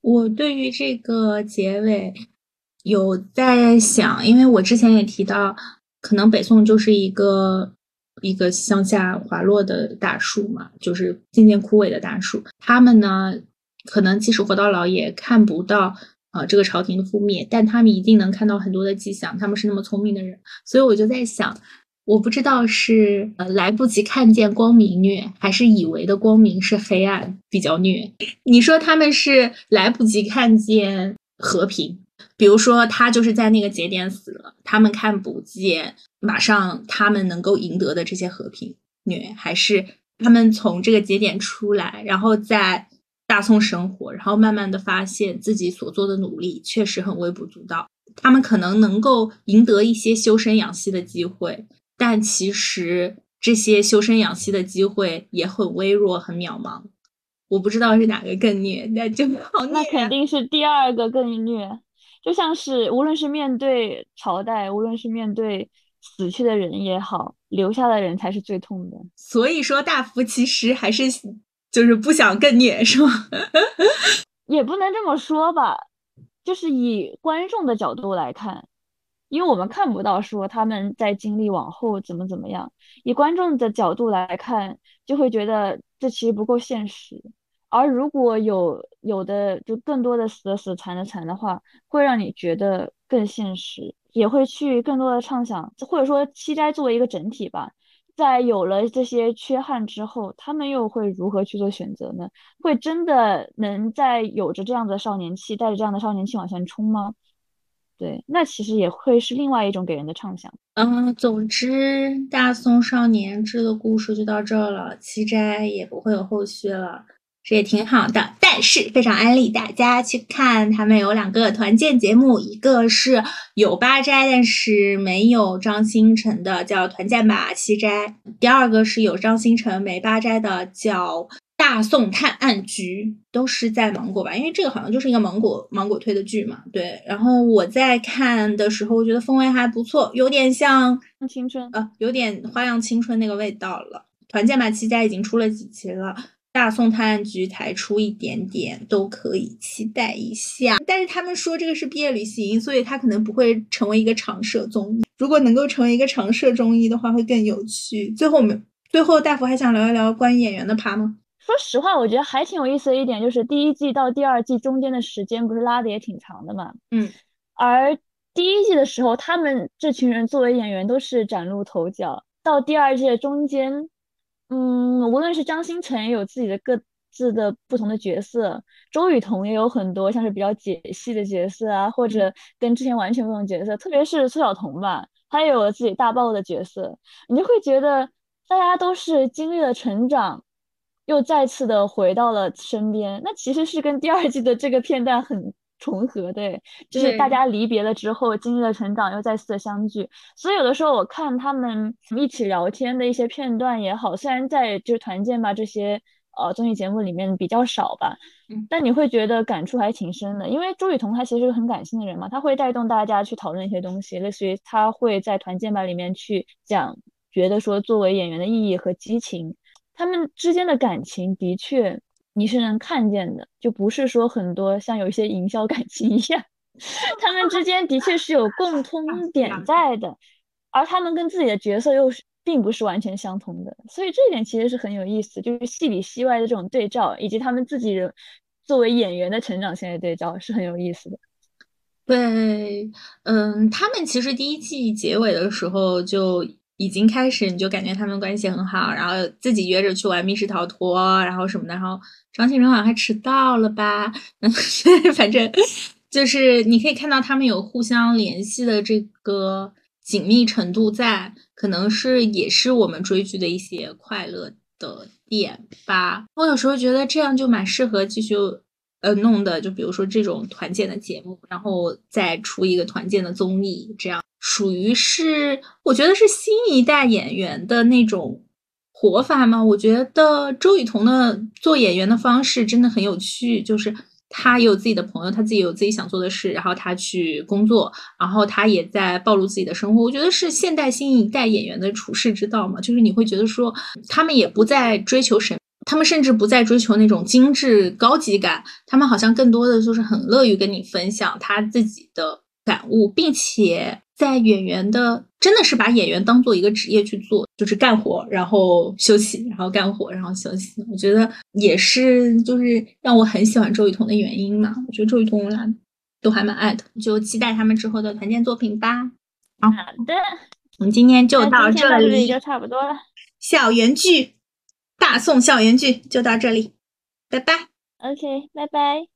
我对于这个结尾有在想，因为我之前也提到，可能北宋就是一个一个向下滑落的大树嘛，就是渐渐枯萎的大树。他们呢，可能即使活到老也看不到啊这个朝廷的覆灭，但他们一定能看到很多的迹象。他们是那么聪明的人，所以我就在想。我不知道是呃来不及看见光明虐，还是以为的光明是黑暗比较虐。你说他们是来不及看见和平，比如说他就是在那个节点死了，他们看不见马上他们能够赢得的这些和平虐，还是他们从这个节点出来，然后在大宋生活，然后慢慢的发现自己所做的努力确实很微不足道，他们可能能够赢得一些修身养息的机会。但其实这些修身养息的机会也很微弱、很渺茫。我不知道是哪个更虐，那就好那肯定是第二个更虐。就像是无论是面对朝代，无论是面对死去的人也好，留下的人才是最痛的。所以说，大福其实还是就是不想更虐，是吗？也不能这么说吧，就是以观众的角度来看。因为我们看不到说他们在经历往后怎么怎么样，以观众的角度来看，就会觉得这其实不够现实。而如果有有的就更多的死的死残的残的话，会让你觉得更现实，也会去更多的畅想，或者说七斋作为一个整体吧，在有了这些缺憾之后，他们又会如何去做选择呢？会真的能在有着这样的少年气，带着这样的少年气往前冲吗？对，那其实也会是另外一种给人的畅想。嗯，总之，大宋少年志的故事就到这了，七斋也不会有后续了。这也挺好的，但是非常安利大家去看，他们有两个团建节目，一个是有八斋但是没有张新成的，叫团建吧七斋；第二个是有张新成没八斋的，叫大宋探案局，都是在芒果吧，因为这个好像就是一个芒果芒果推的剧嘛。对，然后我在看的时候，我觉得氛围还不错，有点像青春，呃，有点花样青春那个味道了。团建吧七斋已经出了几期了。大宋探案局才出一点点，都可以期待一下。但是他们说这个是毕业旅行，所以它可能不会成为一个常设综艺。如果能够成为一个常设综艺的话，会更有趣。最后我们最后大福还想聊一聊关于演员的趴吗？说实话，我觉得还挺有意思的一点就是第一季到第二季中间的时间不是拉的也挺长的嘛。嗯。而第一季的时候，他们这群人作为演员都是崭露头角，到第二季的中间。嗯，无论是张新成也有自己的各自的不同的角色，周雨彤也有很多像是比较解析的角色啊，或者跟之前完全不同角色，特别是苏晓彤吧，她也有了自己大爆的角色，你就会觉得大家都是经历了成长，又再次的回到了身边，那其实是跟第二季的这个片段很。重合对，就是大家离别了之后，经历了成长，又再次的相聚。所以有的时候我看他们一起聊天的一些片段也好，虽然在就是团建吧这些呃综艺节目里面比较少吧，但你会觉得感触还挺深的。因为周雨彤她其实是个很感性的人嘛，她会带动大家去讨论一些东西，类似于她会在团建吧里面去讲，觉得说作为演员的意义和激情，他们之间的感情的确。你是能看见的，就不是说很多像有一些营销感情一样，他们之间的确是有共 通点在的，而他们跟自己的角色又是并不是完全相同的，所以这一点其实是很有意思，就是戏里戏外的这种对照，以及他们自己人作为演员的成长线的对照是很有意思的。对，嗯，他们其实第一季结尾的时候就。已经开始，你就感觉他们关系很好，然后自己约着去玩密室逃脱，然后什么的。然后张信哲好像还迟到了吧？反正就是你可以看到他们有互相联系的这个紧密程度在，可能是也是我们追剧的一些快乐的点吧。我有时候觉得这样就蛮适合继续呃弄的，就比如说这种团建的节目，然后再出一个团建的综艺，这样。属于是，我觉得是新一代演员的那种活法吗？我觉得周雨彤的做演员的方式真的很有趣，就是他有自己的朋友，他自己有自己想做的事，然后他去工作，然后他也在暴露自己的生活。我觉得是现代新一代演员的处世之道嘛，就是你会觉得说，他们也不再追求神，他们甚至不再追求那种精致高级感，他们好像更多的就是很乐于跟你分享他自己的感悟，并且。在演员的真的是把演员当做一个职业去做，就是干活，然后休息，然后干活，然后休息。我觉得也是，就是让我很喜欢周雨彤的原因嘛。我觉得周雨彤我俩都还蛮爱的，就期待他们之后的团建作品吧。好的，我们今天就到这里，就差不多了。小圆剧，大宋校园剧就到这里，拜拜。OK，拜拜。